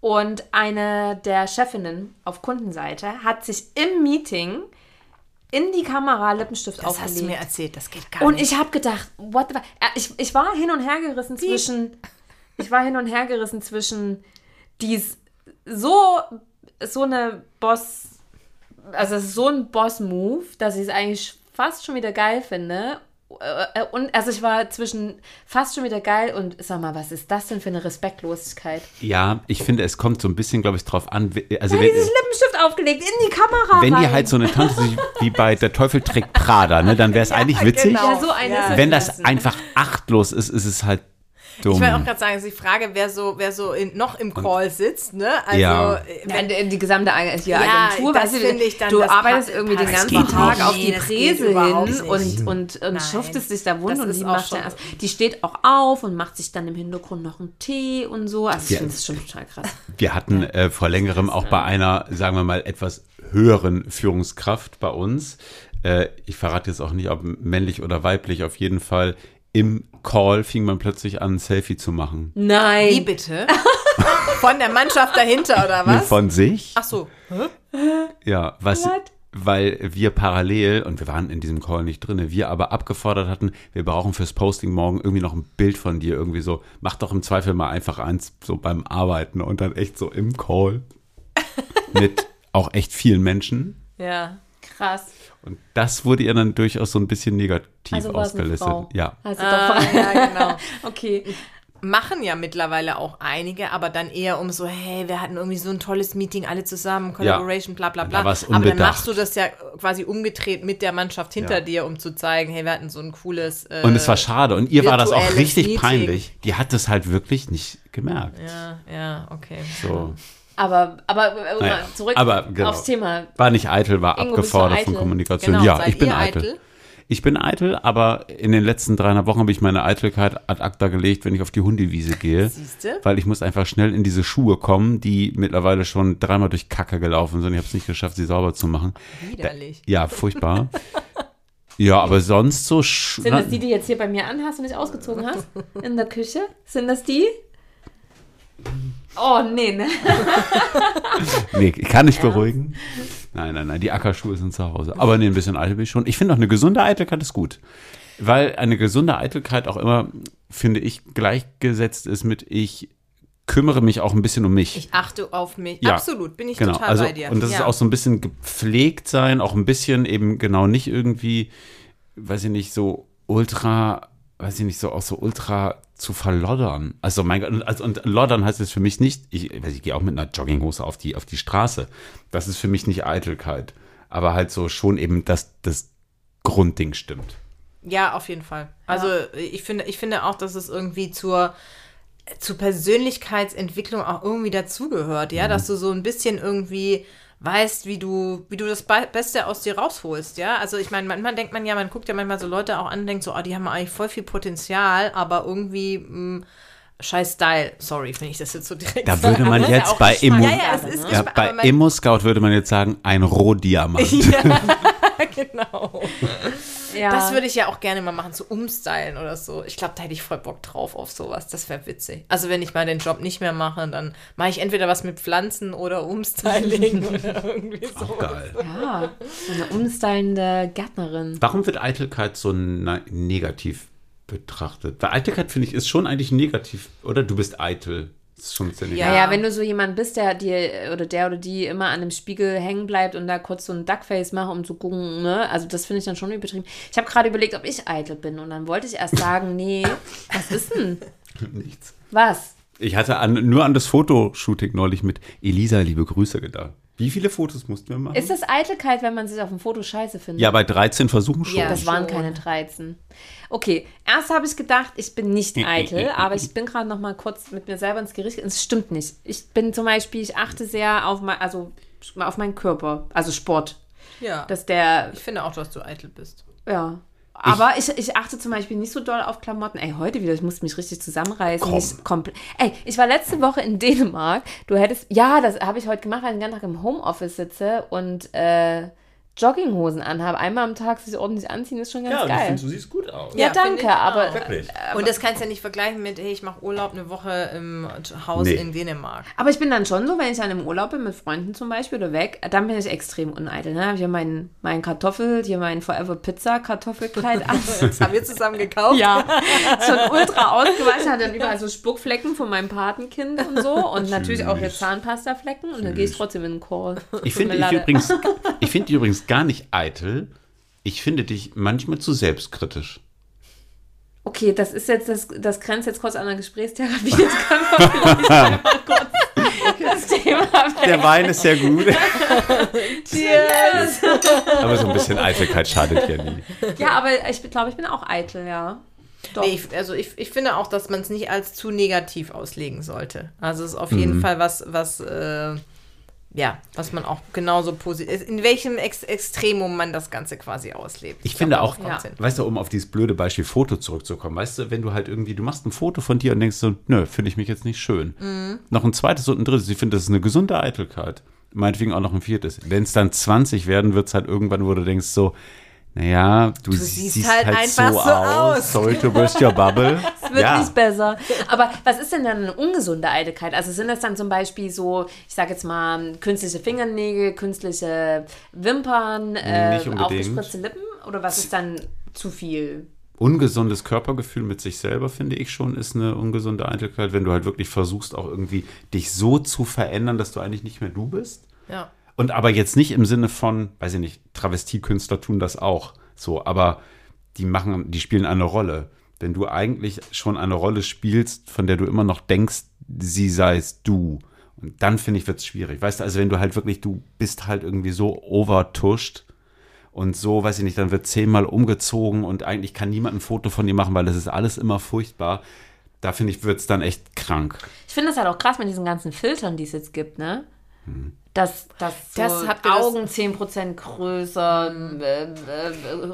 und eine der Chefinnen auf Kundenseite hat sich im Meeting in die Kamera Lippenstift Das aufgelegt. hast du mir erzählt, das geht gar Und nicht. ich habe gedacht, what the? Ja, Ich, ich war hin und her gerissen zwischen, ich war hin und her gerissen zwischen, die ist so, so eine Boss, also es ist so ein Boss-Move, dass ich es eigentlich fast schon wieder geil finde. Äh, äh, Und also ich war zwischen fast schon wieder geil und sag mal, was ist das denn für eine Respektlosigkeit? Ja, ich finde, es kommt so ein bisschen, glaube ich, drauf an. Also Ja, wenn, dieses Lippenstift aufgelegt in die Kamera wenn rein. die halt so eine Tante sich wie bei Der Teufel trägt Prada, ne, dann wäre es eigentlich witzig. genau. ja, so Ja. Wenn das einfach achtlos ist, ist es halt dumm. Ich wollte auch gerade sagen, also die Frage, wer so, wer so in, noch im Call sitzt, ne? Also, Ja. äh, Ja, wenn, die, gesamte Ag- hier Ja, Agentur, das weißt du, finde ich dann- du das arbeitest irgendwie den ganzen Tag auf die Präse hin und, und, und Nein. schuftet sich da wund und die macht dann, die steht auch auf und macht sich dann im Hintergrund noch einen Tee und so. Also ich Ja. finde das schon total krass. Wir hatten äh, vor längerem auch bei einer, sagen wir mal, etwas höheren Führungskraft bei uns. Äh, ich verrate jetzt auch nicht, ob männlich oder weiblich, auf jeden Fall. Im Call fing man plötzlich an, ein Selfie zu machen. wie Nein. bitte? Von der Mannschaft dahinter, oder Nee, was? Von sich. Ach so. Ja, was, What? weil wir parallel, und wir waren in diesem Call nicht drin, wir aber abgefordert hatten, wir brauchen fürs Posting morgen irgendwie noch ein Bild von dir, irgendwie so, mach doch im Zweifel mal einfach eins so beim Arbeiten und dann echt so im Call mit auch echt vielen Menschen. Ja. Krass. Und das wurde ihr dann durchaus so ein bisschen negativ Also war es eine ausgelistet. Frau. Ja. Also Ah, doch. ja, genau. Okay. Machen ja mittlerweile auch einige, aber dann eher um so, hey, wir hatten irgendwie so ein tolles Meeting, alle zusammen, Collaboration, bla bla Da bla. war's Aber dann machst du das ja quasi umgedreht mit der Mannschaft hinter Ja. dir, um zu zeigen, hey, wir hatten so ein cooles. Äh, Und es war schade. Und ihr war das auch richtig Meeting. peinlich. Die hat das halt wirklich nicht gemerkt. Ja, ja, okay. So. Aber, aber äh, Naja, zurück aber genau. aufs Thema. War nicht eitel, war Ingo, abgefordert von? Kommunikation. Genau, ja, ich bin eitel. eitel? Ich bin eitel, aber in den letzten 300 Wochen habe ich meine Eitelkeit ad acta gelegt, wenn ich auf die Hundewiese gehe. Siehste? Weil ich muss einfach schnell in diese Schuhe kommen, die mittlerweile schon dreimal durch Kacke gelaufen sind. Ich habe es nicht geschafft, sie sauber zu machen. Widerlich. Ja, furchtbar. ja, aber sonst so... sch- Sind das die, die jetzt hier bei mir anhast und nicht ausgezogen hast? In der Küche? Sind das die? Oh, nee, ne? Nee, ich kann nicht beruhigen. Nein, nein, nein, die Ackerschuhe sind zu Hause. Aber nee, ein bisschen eitel bin ich schon. Ich finde auch eine gesunde Eitelkeit ist gut. Weil eine gesunde Eitelkeit auch immer, finde ich, gleichgesetzt ist mit ich kümmere mich auch ein bisschen um mich. Ich achte auf mich. Ja. Absolut, bin ich genau, total also bei dir. und das ja. ist auch so ein bisschen gepflegt sein, auch ein bisschen eben genau nicht irgendwie, weiß ich nicht, so ultra, weiß ich nicht, so auch so ultra zu verloddern. Also mein Gott, und- also, und loddern heißt es für mich nicht, ich, ich gehe auch mit einer Jogginghose auf die, auf die Straße. Das ist für mich nicht Eitelkeit. Aber halt so schon eben, dass das Grundding stimmt. Ja, auf jeden Fall. Also ich finde, ich finde auch, dass es irgendwie zur, zur Persönlichkeitsentwicklung auch irgendwie dazugehört, ja, dass du so ein bisschen irgendwie weißt, wie du, wie du das Be Beste aus dir rausholst, ja. Also ich meine, manchmal denkt man ja, man guckt ja manchmal so Leute auch an und denkt so, oh, die haben eigentlich voll viel Potenzial, aber irgendwie mh, Scheiß Style. Sorry, wenn ich das jetzt so direkt Da würde man ist jetzt bei. Immo, Ja, ja, es ist ja, bei Immo Scout würde man jetzt sagen, ein Rohdiamant. Ja, genau. Ja. Das würde ich ja auch gerne mal machen, so umstylen oder so. Ich glaube, da hätte ich voll Bock drauf auf sowas. Das wäre witzig. Also wenn ich mal den Job nicht mehr mache, dann mache ich entweder was mit Pflanzen oder Umstyling oder irgendwie so. Auch geil. ja, so eine umstylende Gärtnerin. Warum wird Eitelkeit so ne negativ betrachtet? Weil Eitelkeit, finde ich, ist schon eigentlich negativ, oder? Du bist eitel. Das ist schon sehr negativ. Ja, Ja. ja, wenn du so jemand bist, der dir oder der oder die immer an dem Spiegel hängen bleibt und da kurz so ein Duckface macht, um zu gucken, ne? Also das finde ich dann schon übertrieben. Ich habe gerade überlegt, ob ich eitel bin und dann wollte ich erst sagen, nee, was ist denn? Nichts. Was? Ich hatte an, nur an das Fotoshooting neulich mit Elisa, liebe Grüße gedacht. Wie viele Fotos mussten wir machen? Ist das Eitelkeit, wenn man sich auf dem Foto scheiße findet? ja, bei 13 Versuchen schon. Ja. Das waren keine 13. Okay, erst habe ich gedacht, ich bin nicht eitel, aber ich bin gerade noch mal kurz mit mir selber ins Gericht. Es stimmt nicht. Ich bin zum Beispiel, ich achte sehr auf mein, also auf meinen Körper, also Sport. Ja. Dass der, ich finde auch, dass du eitel bist. ja. Aber ich, ich achte zum Beispiel nicht so doll auf Klamotten. Ey, heute wieder, ich musste mich richtig zusammenreißen. Komplett. Ey, ich war letzte Woche in Dänemark. Du hättest, ja, das habe ich heute gemacht, weil ich den ganzen Tag im Homeoffice sitze und äh, Jogginghosen anhabe. Einmal am Tag sich ordentlich anziehen, ist schon ganz geil. du siehst gut aus. ja, Ja, finde danke, ich aber. Wirklich. Und das kannst du ja nicht vergleichen mit, hey, ich mache Urlaub eine Woche im Haus Nee. in Dänemark. Aber ich bin dann schon so, wenn ich dann im Urlaub bin mit Freunden zum Beispiel oder weg, dann bin ich extrem uneitel. Ne? Habe ich ja mein, mein Kartoffel, hier mein Forever Pizza Kartoffelkleid an. Das haben wir zusammen gekauft. ja, schon ultra ausgewaschen, hat dann überall so Spuckflecken von meinem Patenkind und so und natürlich auch jetzt Zahnpastaflecken und dann gehe ich trotzdem in den Chor. Ich finde übrigens, ich finde übrigens gar nicht eitel. Ich finde dich manchmal zu selbstkritisch. Okay, das ist jetzt, das, das grenzt jetzt kurz an der Gesprächstherapie. Vielleicht einmal kurz das Thema Der weg. Wein ist sehr gut, Cheers. aber so ein bisschen Eitelkeit schadet ja nie. Ja, aber ich glaube, ich bin auch eitel, ja. Doch. Nee, ich, also ich, ich finde auch, dass man es nicht als zu negativ auslegen sollte. Also es ist auf jeden Fall was, was, äh, ja, was man auch genauso positiv, in welchem Ex Extremum man das Ganze quasi auslebt. Ich finde glaube, auch, hin. weißt du, um auf dieses blöde Beispiel Foto zurückzukommen, weißt du, wenn du halt irgendwie, du machst ein Foto von dir und denkst so, nö, finde ich mich jetzt nicht schön. Mhm. Noch ein zweites und ein drittes. Ich finde, das ist eine gesunde Eitelkeit. Meinetwegen auch noch ein viertes. Wenn es dann 20 werden, wird es halt irgendwann, wo du denkst so, naja, du, siehst siehst, halt halt, einfach so, so aus. aus. Sorry to burst your bubble. Es wird ja. nicht besser. Aber was ist denn dann eine ungesunde Eitelkeit? Also sind das dann zum Beispiel so, ich sage jetzt mal, künstliche Fingernägel, künstliche Wimpern, äh, aufgespritzte Lippen? Oder was ist dann zu viel? ungesundes Körpergefühl mit sich selber, finde ich schon, ist eine ungesunde Eitelkeit, wenn du halt wirklich versuchst, auch irgendwie dich so zu verändern, dass du eigentlich nicht mehr du bist. Ja. Und aber jetzt nicht im Sinne von, weiß ich nicht, Travestiekünstler tun das auch so, aber die machen, die spielen eine Rolle. Wenn du eigentlich schon eine Rolle spielst, von der du immer noch denkst, sie sei es du. Und dann finde ich, wird es schwierig. Weißt du, also wenn du halt wirklich, du bist halt irgendwie so overtuscht und so, weiß ich nicht, dann wird zehnmal umgezogen und eigentlich kann niemand ein Foto von dir machen, weil das ist alles immer furchtbar. Da finde ich, wird es dann echt krank. Ich finde das halt auch krass mit diesen ganzen Filtern, die es jetzt gibt, ne? Dass, dass so Das habt ihr das- Augen 10% größer, äh, äh,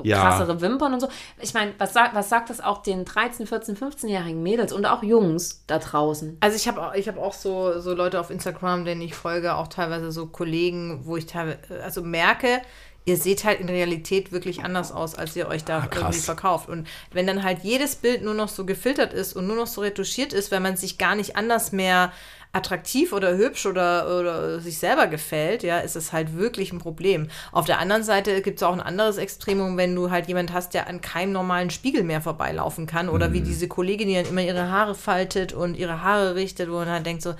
Ja. krassere Wimpern und so. Ich meine, was, sagt was sagt das auch den 13, 14, 15-jährigen Mädels und auch Jungs da draußen? Also ich habe ich hab auch so, so Leute auf Instagram, denen ich folge, auch teilweise so Kollegen, wo ich teilweise, also merke, ihr seht halt in Realität wirklich anders aus, als ihr euch da Ah, irgendwie verkauft. Und wenn dann halt jedes Bild nur noch so gefiltert ist und nur noch so retuschiert ist, weil man sich gar nicht anders mehr attraktiv oder hübsch oder, oder sich selber gefällt, ja, ist es halt wirklich ein Problem. Auf der anderen Seite gibt es auch ein anderes Extremum, wenn du halt jemand hast, der an keinem normalen Spiegel mehr vorbeilaufen kann oder wie diese Kollegin, die dann immer ihre Haare faltet und ihre Haare richtet, wo man halt denkt so,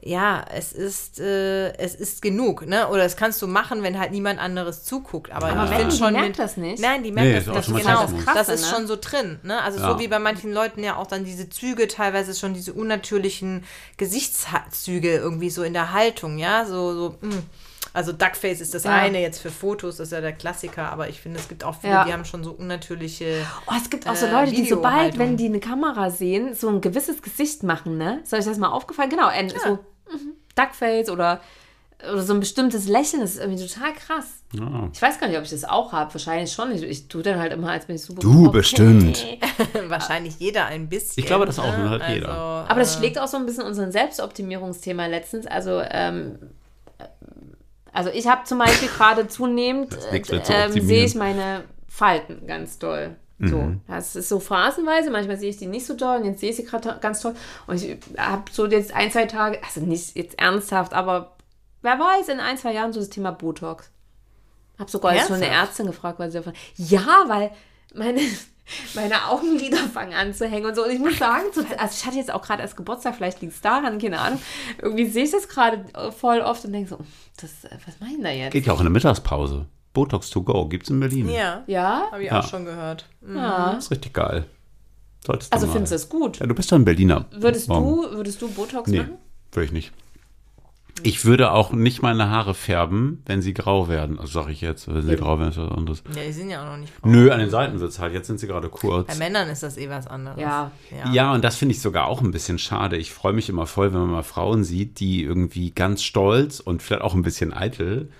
ja, es ist, äh, es ist genug, ne? Oder das kannst du machen, wenn halt niemand anderes zuguckt. Aber, Aber ich wenn, finde die schon merkt mit, das nicht. Nein, die merkt Nee, das ist nicht. Automatismus. Genau, Das das, ist krass, ist ne? schon so drin. Ne? Also Ja. so wie bei manchen Leuten ja auch dann diese Züge, teilweise schon diese unnatürlichen Gesichtszüge irgendwie so in der Haltung, ja, so, so mh. Also Duckface ist das Ja. eine jetzt für Fotos, das ist ja der Klassiker, aber ich finde, es gibt auch viele, Ja. die haben schon so unnatürliche. Oh, es gibt auch so Äh, Leute, die sobald, wenn die eine Kamera sehen, so ein gewisses Gesicht machen, ne? Ist euch das mal aufgefallen? Genau, ein, so mhm, Duckface oder oder so ein bestimmtes Lächeln, das ist irgendwie total krass. Ja. Ich weiß gar nicht, ob ich das auch habe. Wahrscheinlich schon. Ich, ich tue dann halt immer, als bin ich super. Du okay. bestimmt. Wahrscheinlich jeder ein bisschen. Ich glaube, das auch, ne? halt jeder. Aber das schlägt auch so ein bisschen unseren Selbstoptimierungsthema letztens. Also, ähm, also ich habe zum Beispiel gerade zunehmend, äh, ähm, sehe ich meine Falten ganz doll. So, Mhm. das ist so phasenweise, manchmal sehe ich die nicht so doll und jetzt sehe ich sie gerade ganz toll. Und ich habe so jetzt ein, zwei Tage, also nicht jetzt ernsthaft, aber wer weiß, in ein, zwei Jahren so das Thema Botox. Habe sogar jetzt schon eine? Ärztin gefragt, weil sie davon. Ja, weil meine, meine Augenlider fangen an zu hängen und so. Und ich muss sagen, so, also ich hatte jetzt auch gerade erst Geburtstag, vielleicht liegt es daran, keine Ahnung. Irgendwie sehe ich das gerade äh, voll oft und denke so, das, äh, was meinen da jetzt? Geht ja auch in der Mittagspause. Botox to go gibt's in Berlin. Ja, Ja? habe ich Ja. auch schon gehört. Mhm. ja. Das ist richtig geil. Solltest du Also mal. findest du es gut? Ja, du bist doch ein Berliner. Würdest du, würdest du Botox Nee, machen? würde ich nicht. Ich würde auch nicht meine Haare färben, wenn sie grau werden. Also sage ich jetzt, wenn sie grau werden, ist was anderes. Ja, die sind ja auch noch nicht braun. Nö, an den Seiten wird's halt. Jetzt sind sie gerade kurz. Bei Männern ist das eh was anderes. Ja. ja. Ja, und das finde ich sogar auch ein bisschen schade. Ich freue mich immer voll, wenn man mal Frauen sieht, die irgendwie ganz stolz und vielleicht auch ein bisschen eitel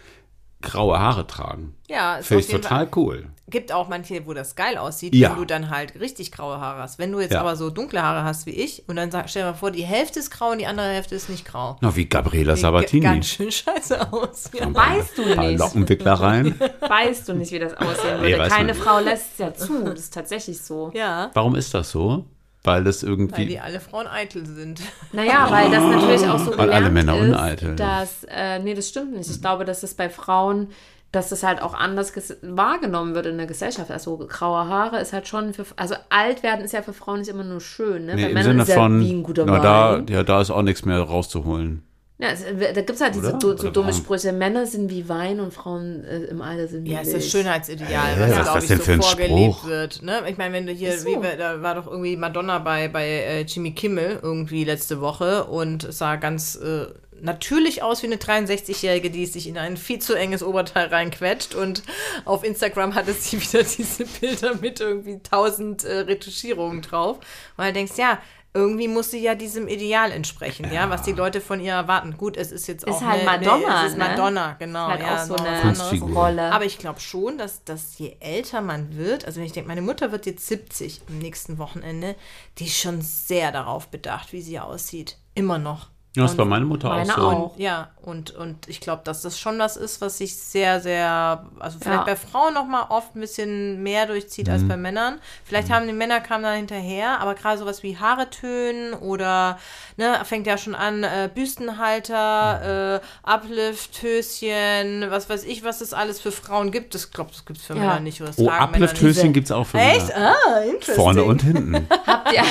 graue Haare tragen. Ja, ist Finde ich total cool. Gibt auch manche, wo das geil aussieht, Ja. wenn du dann halt richtig graue Haare hast. Wenn du jetzt Ja. aber so dunkle Haare hast wie ich und dann sag, stell dir mal vor, die Hälfte ist grau und die andere Hälfte ist nicht grau. Na, wie Gabriela Sieht Sabatini. Ganz schön scheiße aus. Ja. Weißt du nicht. Lockenwickler rein. Weißt du nicht, wie das aussehen Nee, würde. man Keine. Frau lässt es ja zu. Das ist tatsächlich so. ja, Warum ist das so? Weil das weil irgendwie. die alle Frauen eitel sind. Naja, weil das natürlich auch so Weil gelernt alle Männer ist, uneitel. dass, äh, nee, das stimmt nicht. Ich glaube, dass es bei Frauen, dass das halt auch anders wahrgenommen wird in der Gesellschaft. Also graue Haare ist halt schon für, also alt werden ist ja für Frauen nicht immer nur schön, ne? Nee, bei Im Männern Sinne ist ja von, wie ein guter na, da, ja, da ist auch nichts mehr rauszuholen. Ja, es, da gibt es halt diese Oder? du, so Oder dumme warum? Sprüche. Männer sind wie Wein und Frauen äh, im Alter sind wie Ja, es ist Milch. das Schönheitsideal, Hä, was, was glaube das ich, denn so für ein vorgelebt Spruch? wird. Ne? Ich meine, wenn du hier, so. wie, wir- da war doch irgendwie Madonna bei, bei äh, Jimmy Kimmel irgendwie letzte Woche und es sah ganz äh, natürlich aus wie eine 63-Jährige, die sich in ein viel zu enges Oberteil reinquetscht und auf Instagram hatte sie wieder diese Bilder mit irgendwie tausend äh, Retuschierungen drauf. Weil du denkst, ja, irgendwie muss sie ja diesem Ideal entsprechen, ja, was die Leute von ihr erwarten. Gut, es ist jetzt Ist auch halt eine, Madonna, es ist ne? Madonna, genau. halt ja, auch so eine. Kunstfigur. Rolle. Aber ich glaube schon, dass, dass je älter man wird, also wenn ich denke, meine Mutter wird jetzt 70 am nächsten Wochenende, die ist schon sehr darauf bedacht, wie sie aussieht. Immer noch. Ja, das war meine Mutter meine auch so. auch. Und, ja, und, und ich glaube, dass das schon was ist, was sich sehr, sehr, also vielleicht Ja. bei Frauen noch mal oft ein bisschen mehr durchzieht als bei Männern. Vielleicht haben die Männer kamen dann hinterher, aber gerade sowas wie Haare tönen oder, ne, fängt ja schon an, äh, Büstenhalter, äh, Uplift, Höschen, was weiß ich, was es alles für Frauen gibt. Das glaube das gibt es für Ja. Männer nicht. Oder das Oh. Uplift-Höschen gibt es auch für Echt? Männer. Ah, interesting. Vorne und hinten. Habt ihr,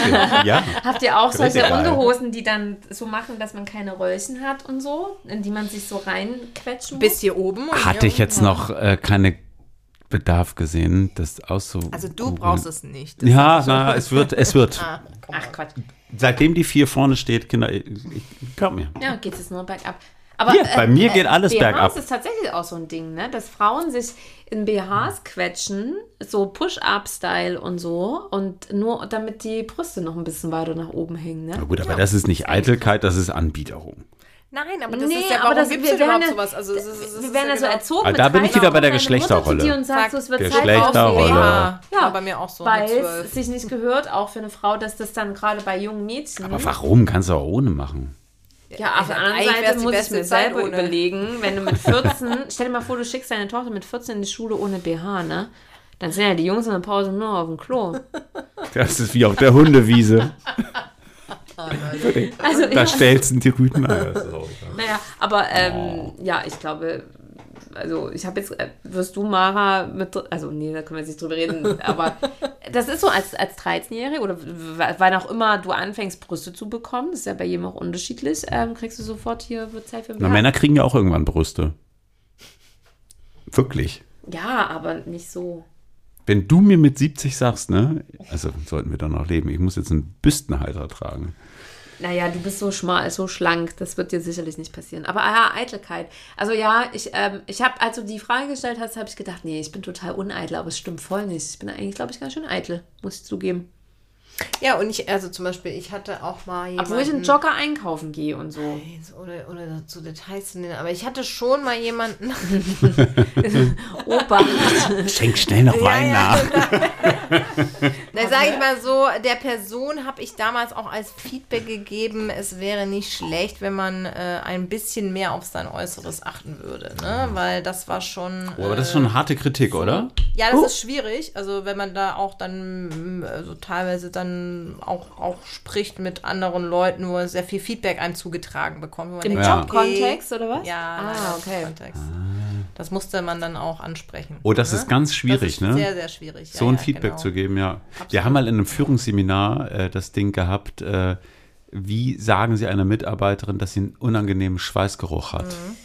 ja. habt ihr auch solche. Unterhosen, die dann so machen, dass man keine Röllchen hat und so, in die man sich so reinquetschen muss? Bis hier oben. und Hatte hier ich jetzt noch äh, keine Bedarf gesehen, das auszu. Also du brauchst es nicht. Das Ja, na, es wird, es wird. Ah, Ach. Quatsch. Seitdem die vier vorne steht, Kinder, ich, ich, glaub mir. Ja, geht es nur bergab. Aber Hier, bei mir geht alles BHs bergab. ist tatsächlich auch so ein Ding, ne? Dass Frauen sich in BHs quetschen, so Push-Up-Style und so, und nur damit die Brüste noch ein bisschen weiter nach oben hängen, Na ne? gut, aber das ist nicht Eitelkeit, das ist Anbiederung. Nein, aber das Nee, ist ja, aber warum das- gibt wir es überhaupt ja- sowas? Also, es ist, es Wir werden ja so genau- erzogen. Aber mit da bin ich wieder bei der Geschlechterrolle. dir Und sagt, so, es wird Geschlechterrolle. Ja, Ja, bei mir auch so Weil es sich nicht gehört, auch für eine Frau, dass das dann gerade bei jungen Mädchen. Aber warum? Kannst du auch ohne machen. Ja, auf der anderen Seite muss ich mir selber ohne. überlegen, wenn du mit 14, stell dir mal vor, du schickst deine Tochter mit 14 in die Schule ohne BH, ne? Dann sind ja die Jungs in der Pause nur auf dem Klo. Das ist wie auf der Hundewiese. Also, Da ja, stellst du die Rüten an. Naja, aber ähm, ja, ich glaube, also ich habe jetzt, äh, wirst du Mara mit, also nee, da können wir jetzt nicht drüber reden, aber das ist so als, als 13-Jährige oder wann auch immer du anfängst, Brüste zu bekommen, das ist ja bei jedem auch unterschiedlich, ähm, kriegst du sofort hier, wird Zeit für Na. Männer kriegen ja auch irgendwann Brüste. Wirklich. Ja, aber nicht so. Wenn du mir mit 70 sagst, ne, also sollten wir doch noch leben, ich muss jetzt einen Büstenhalter tragen. Naja, du bist so schmal, so schlank, das wird dir sicherlich nicht passieren. Aber ja, Eitelkeit. Also ja, ich, ähm, ich habe, als du die Frage gestellt hast, habe ich gedacht, nee, ich bin total uneitel, aber es stimmt voll nicht. Ich bin eigentlich, glaube ich, ganz schön eitel, muss ich zugeben. Ja, und ich, also zum Beispiel, ich hatte auch mal jemanden... Obwohl ich einen Jogger einkaufen gehe und so. Oder, oder zu Details zu nennen, aber ich hatte schon mal jemanden... Opa. Schenk schnell noch Wein nach. Na, sage ich mal so, der Person habe ich damals auch als Feedback gegeben, es wäre nicht schlecht, wenn man äh, ein bisschen mehr auf sein Äußeres achten würde, ne? Weil das war schon. Oh, aber das ist schon eine harte Kritik, oder? Ja, das ist schwierig. Also wenn man da auch dann mm, also teilweise dann auch, auch spricht mit anderen Leuten, wo er sehr viel Feedback einem zugetragen bekommt. wo man Im. Jobkontext oder was? Ja, Ah, okay. Kontext. Das musste man dann auch ansprechen. Oh, das ne? ist ganz schwierig, das ist ne? Sehr, sehr schwierig. so ja, ein ja, Feedback genau. zu geben, ja. Wir haben mal in einem Führungsseminar äh, das Ding gehabt, äh, wie sagen Sie einer Mitarbeiterin, dass sie einen unangenehmen Schweißgeruch hat? Mhm.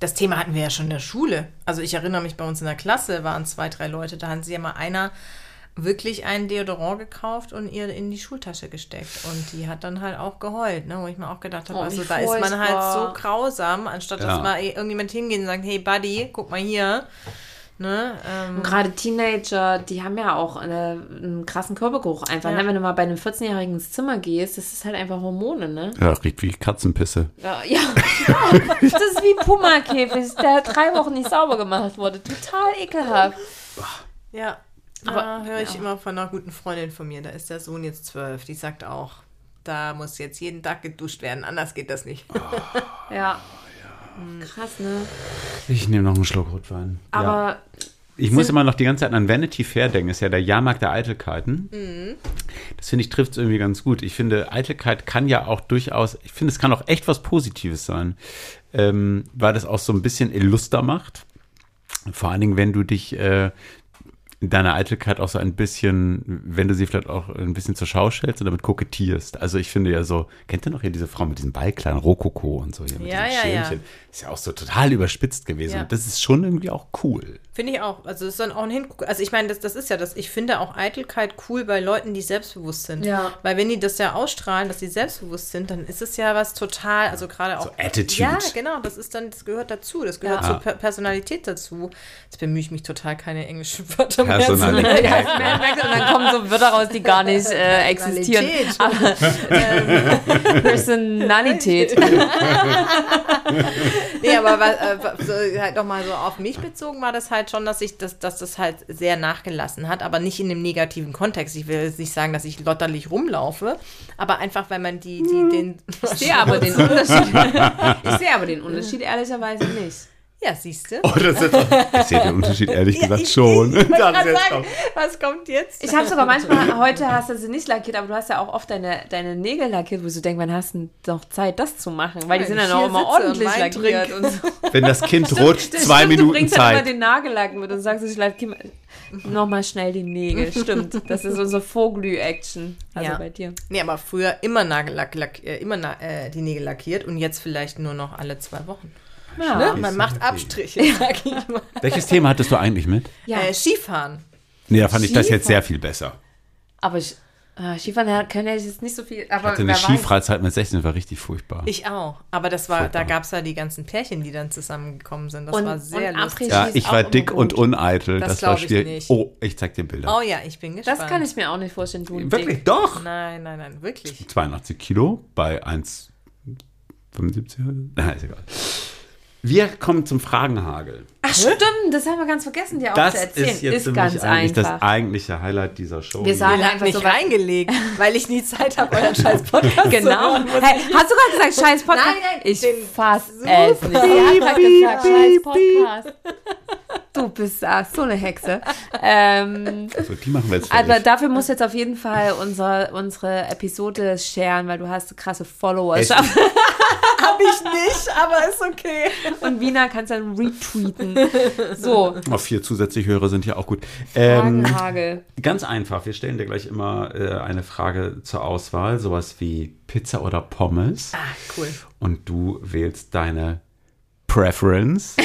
Das Thema hatten wir ja schon in der Schule. Also ich erinnere mich, bei uns in der Klasse waren zwei, drei Leute, da haben sie ja mal einer wirklich einen Deodorant gekauft und ihr in die Schultasche gesteckt. Und die hat dann halt auch geheult, ne? wo ich mir auch gedacht habe, Oh, also da ist man halt so grausam, anstatt Ja. dass mal irgendjemand hingeht und sagt, hey Buddy, guck mal hier. Ne? Ähm, Und gerade Teenager, die haben ja auch eine, einen krassen Körpergeruch einfach. Ja. Ne? Wenn du mal bei einem 14-Jährigen ins Zimmer gehst, das ist halt einfach Hormone, ne? Ja, riecht wie Katzenpisse. Ja, ja. das ist wie Pumakäfig, der drei Wochen nicht sauber gemacht wurde. Total ekelhaft. Ja, Aber- aber höre ich ja. immer von einer guten Freundin von mir, da ist der Sohn jetzt zwölf, die sagt auch, da muss jetzt jeden Tag geduscht werden, anders geht das nicht. Ja. Krass, ne? Ich nehme noch einen Schluck Rotwein. ja. Aber Ich muss immer noch die ganze Zeit an Vanity Fair denken. Ist ja der Jahrmarkt der Eitelkeiten. Mhm. Das finde ich trifft es irgendwie ganz gut. Ich finde, Eitelkeit kann ja auch durchaus, ich finde, es kann auch echt was Positives sein, ähm, weil das auch so ein bisschen illuster macht. Vor allen Dingen, wenn du dich äh, in deiner Eitelkeit auch so ein bisschen, wenn du sie vielleicht auch ein bisschen zur Schau stellst und damit kokettierst. Also ich finde ja so, kennt ihr noch hier diese Frau mit diesem Ballkleiden, Rokoko und so hier mit Ja, diesen ja, ja. Schälchen? Ist ja auch so total überspitzt gewesen. Ja. Und das ist schon irgendwie auch cool. Finde ich auch. Also ist dann auch ein Hinguck. Also ich meine, das, das ist ja das. Ich finde auch Eitelkeit cool bei Leuten, die selbstbewusst sind. Ja. Weil wenn die das ja ausstrahlen, dass sie selbstbewusst sind, dann ist es ja was total, also gerade auch. So Attitude. Ja, genau. Das ist dann, das gehört dazu. Das gehört Ja. zur per Personalität dazu. Jetzt bemühe ich mich total, keine englischen Wörter Personalität. ja, und dann kommen so Wörter raus, die gar nicht äh, existieren. Personalität. Aber ähm, Personalität. Nee, aber was, äh, so, halt nochmal so auf mich bezogen war das halt schon, dass ich das, dass das halt sehr nachgelassen hat, aber nicht in dem negativen Kontext. Ich will jetzt nicht sagen, dass ich lotterlich rumlaufe, aber einfach, weil man die, die, den. Ich sehe aber den Unterschied. Ich sehe aber den Unterschied ehrlicherweise nicht. Ja, siehst du? Oh, das ist, ich sehe den Unterschied ehrlich gesagt ich- schon. Ich jetzt sagen, was kommt jetzt? Ich habe sogar manchmal, heute hast du sie nicht lackiert, aber du hast ja auch oft deine, deine Nägel lackiert, wo du denkst, wann hast du denn noch Zeit, das zu machen? Weil die sind ich dann auch immer und ordentlich lackiert. Und so. wenn das Kind rutscht, Das zwei stimmt, Du Minuten bringst dann immer Zeit. den Nagellack mit und sagst, ich lackiere nochmal schnell die Nägel. Stimmt, das ist unsere Vorglüh-Action. Also Ja. bei dir. Nee, aber früher immer Nagellack, lack, äh, immer na, äh, die Nägel lackiert und jetzt vielleicht nur noch alle zwei Wochen. Ja. Ne? Man macht Abstriche, sag ich mal. Welches Thema hattest du eigentlich mit? ja. Äh, Skifahren. Nee, da fand ich das jetzt Skifahren. sehr viel besser. Aber ich, äh, Skifahren können ja jetzt nicht so viel. Aber Ich hatte eine. Skifreizeit mit 16, war richtig furchtbar. Ich auch. Aber das war, Furchtbar. da gab es ja die ganzen Pärchen, die dann zusammengekommen sind. Das Und- war sehr und lustig. Ja, ich war dick und uneitel. Das Das, war glaub ich schwierig. nicht. Oh, ich zeig dir Bilder. Oh ja, ich bin gespannt. Das kann ich mir auch nicht vorstellen. Du Wirklich? Dick. Doch. Nein, nein, nein, wirklich. 82 Kilo bei 1,75. Na, ist egal. Wir kommen zum Fragenhagel. Ach stimmt, das haben wir ganz vergessen, dir auch Das zu erzählen. ist jetzt ist ganz eigentlich einfach. das eigentliche Highlight dieser Show. Wir sagen einfach mich so reingelegt, weil ich nie Zeit habe, euren scheiß Podcast Genau. zu. Hey, hast du gerade gesagt, scheiß Podcast? Nein, nein, ich fass es nicht. Sie hat gerade gesagt, scheiß Podcast. Du bist ah, so eine Hexe. Ähm, so, die machen wir jetzt fertig. aber dafür musst du jetzt auf jeden Fall unser, unsere Episode sharen, weil du hast krasse Followerschaft. Hab ich nicht, aber ist okay. Und Wiener kannst dann retweeten. So, Oh, vier zusätzliche Hörer sind ja auch gut. Ähm, Fragenhagel. ganz einfach, wir stellen dir gleich immer äh, eine Frage zur Auswahl, sowas wie Pizza oder Pommes. Ah, cool. Und du wählst deine Preference.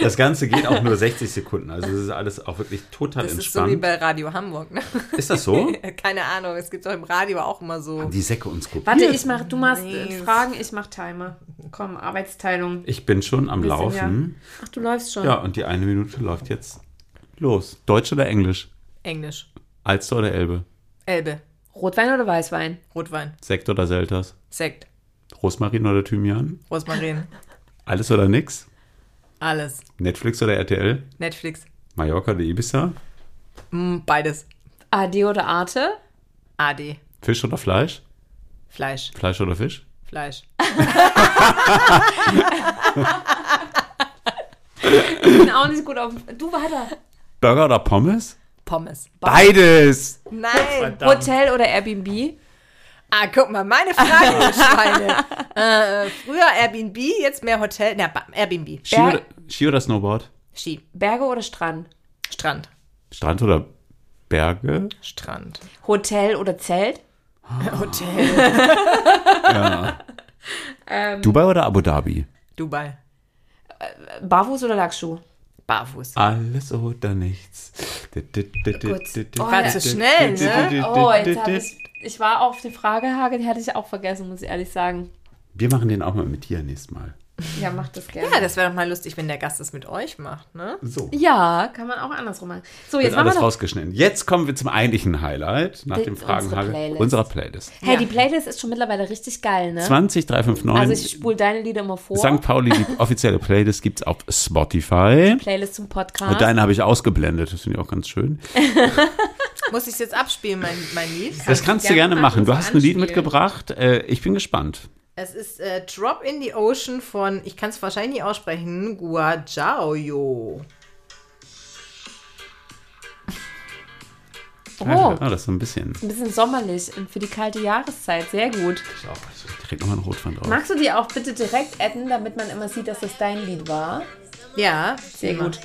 Das Ganze geht auch nur 60 Sekunden, also es ist alles auch wirklich total Das ist so wie entspannt. bei Radio Hamburg, ne? Ist das so? Keine Ahnung, es gibt doch im Radio auch immer so. Die Säcke uns kopiert. Warte, ich mach, du machst äh, Nee. Fragen, ich mach Timer. Komm, Arbeitsteilung. Ich bin schon am Laufen. Ach, du läufst schon. Ja, und die eine Minute läuft jetzt Los. Deutsch oder Englisch? Englisch. Alster oder Elbe? Elbe. Rotwein oder Weißwein? Rotwein. Sekt oder Selters? Sekt. Rosmarin oder Thymian? Rosmarin. Alles oder nix? Alles. Netflix oder RTL? Netflix. Mallorca oder Ibiza? Mm, beides. AD oder Arte? AD. Fisch oder Fleisch? Fleisch. Fleisch oder Fisch? Fleisch. Ich bin auch nicht gut auf. Du weiter. Burger oder Pommes? Pommes. Beides! Nein. Hotel oder Airbnb? Ah, guck mal, meine Frage, ihr Schweine. äh, früher Airbnb, jetzt mehr Hotel. Na, Airbnb. Ski oder, Ski oder Snowboard? Ski. Berge oder Strand? Strand. Strand oder Berge? Strand. Hotel oder Zelt? Hotel. Dubai oder Abu Dhabi? Dubai. Barfuß oder Lackschuh? Barfuß. Alles oder nichts. War zu schnell, ne? Oh, jetzt habe ich. Ich war auf die Frage, Hage, die hatte ich auch vergessen, muss ich ehrlich sagen. Wir machen den auch mal mit dir nächstes Mal. Ja, mach das gerne. Ja, das wäre doch mal lustig, wenn der Gast das mit euch macht, ne? So. Ja, kann man auch andersrum machen. So, Wird jetzt machen wir alles doch. rausgeschnitten. Jetzt kommen wir zum eigentlichen Highlight nach Die- dem unsere Fragenhagel Playlist. unserer Playlist. Hey, die Playlist ist schon mittlerweile richtig geil, ne? 20359 Also ich spule deine Lieder immer vor. St. Pauli, die offizielle Playlist gibt es auf Spotify. Playlist zum Podcast. Und deine habe ich ausgeblendet, das finde ich auch ganz schön. Muss ich es jetzt abspielen, mein, mein Lied? Das kannst du gerne gerne machen, machen. Du hast ein Lied anspielen. mitgebracht. Äh, ich bin gespannt. Es ist äh, Drop in the Ocean von, ich kann es wahrscheinlich nicht aussprechen, Guajaoyo. oh, Ah, das ist so ein bisschen. ein bisschen sommerlich und für die kalte Jahreszeit. Sehr gut. Ich krieg nochmal einen Rotwein drauf. Magst du die auch bitte direkt adden, damit man immer sieht, dass das dein Lied war? Ja, Sehr immer. gut.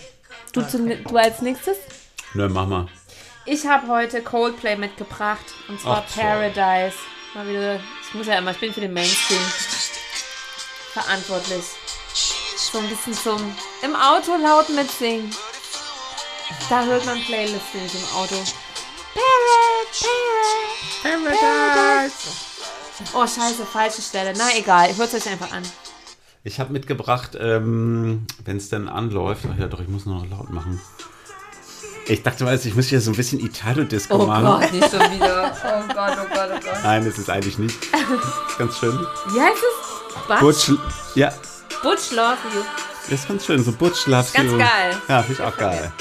Du, zu, du als nächstes? Nö, mach mal. Ich habe heute Coldplay mitgebracht und zwar Ach. Paradise. Mal wieder, ich muss ja immer, ich bin für den Mainstream verantwortlich. So ein bisschen zum im Auto laut mitsingen. Da hört man Playlist nicht im Auto. Paradise, Paradise. Oh scheiße, falsche Stelle. Na egal, ich es euch einfach an. Ich habe mitgebracht, ähm, wenn es denn anläuft. Ach ja, doch, ich muss noch laut machen. Ich dachte, weißt, ich muss hier so ein bisschen Italo-Disco Oh machen. Gott, nicht schon wieder. Oh Gott, oh Gott, oh Gott. Nein, das ist eigentlich nicht. Das ist ganz schön. Wie heißt es? Butch? Butch, ja, Butch Love You. das ist ganz schön. So Butch Loves Ganz You. geil. Ja, finde ich auch geil.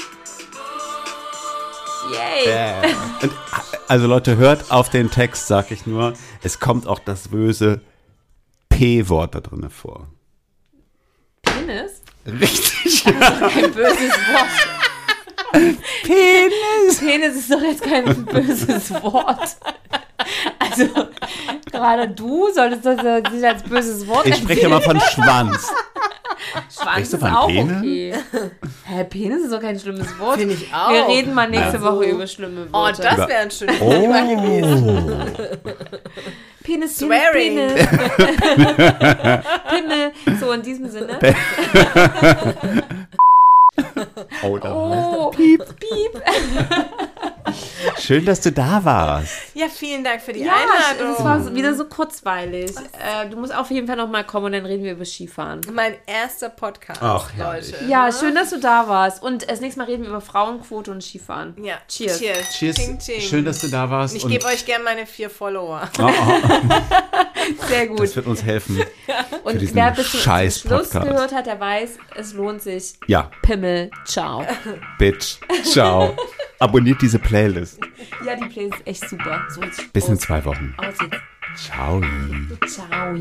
Yay. Yeah. Und, also Leute, hört auf den Text, sag ich nur. Es kommt auch das böse P-Wort da drin vor. Penis? Richtig. Ein böses Wort. Penis. Penis ist doch jetzt kein böses Wort. Also, gerade du solltest das ja nicht als böses Wort Ich spreche immer von Schwanz. Schwanz Sprichst du ist von auch Penis? okay. Hä, Penis ist doch kein schlimmes Wort. Finde ich auch. Wir reden mal nächste Woche über schlimme Oh, das wäre ein schönes Thema gewesen. Penis, Penis, Swearing. Penis. Pimmel. So, in diesem Sinne. Oh, da Oh, piep, piep. Schön, dass du da warst. Ja, vielen Dank für die Ja, Einladung. es war wieder so kurzweilig. Äh, du musst auf jeden Fall noch mal kommen und dann reden wir über Skifahren. mein erster Podcast, Ach. Leute. Ja, schön, dass du da warst. Und das nächste Mal reden wir über Frauenquote und Skifahren. Ja, Cheers. Cheers. Cheers. Ting, ting. Schön, dass du da warst. Ich gebe euch gerne meine vier Follower. oh, oh, Sehr gut. das wird uns helfen. Und wer bis zum Schluss Podcast. gehört hat, der weiß, es lohnt sich. Ja, Pimmel, ciao. Bitch. Ciao. Abonniert diese Playlist. Ja, die Playlist ist echt super. So Bis in zwei Wochen. Aus jetzt. Ciao. Ciao.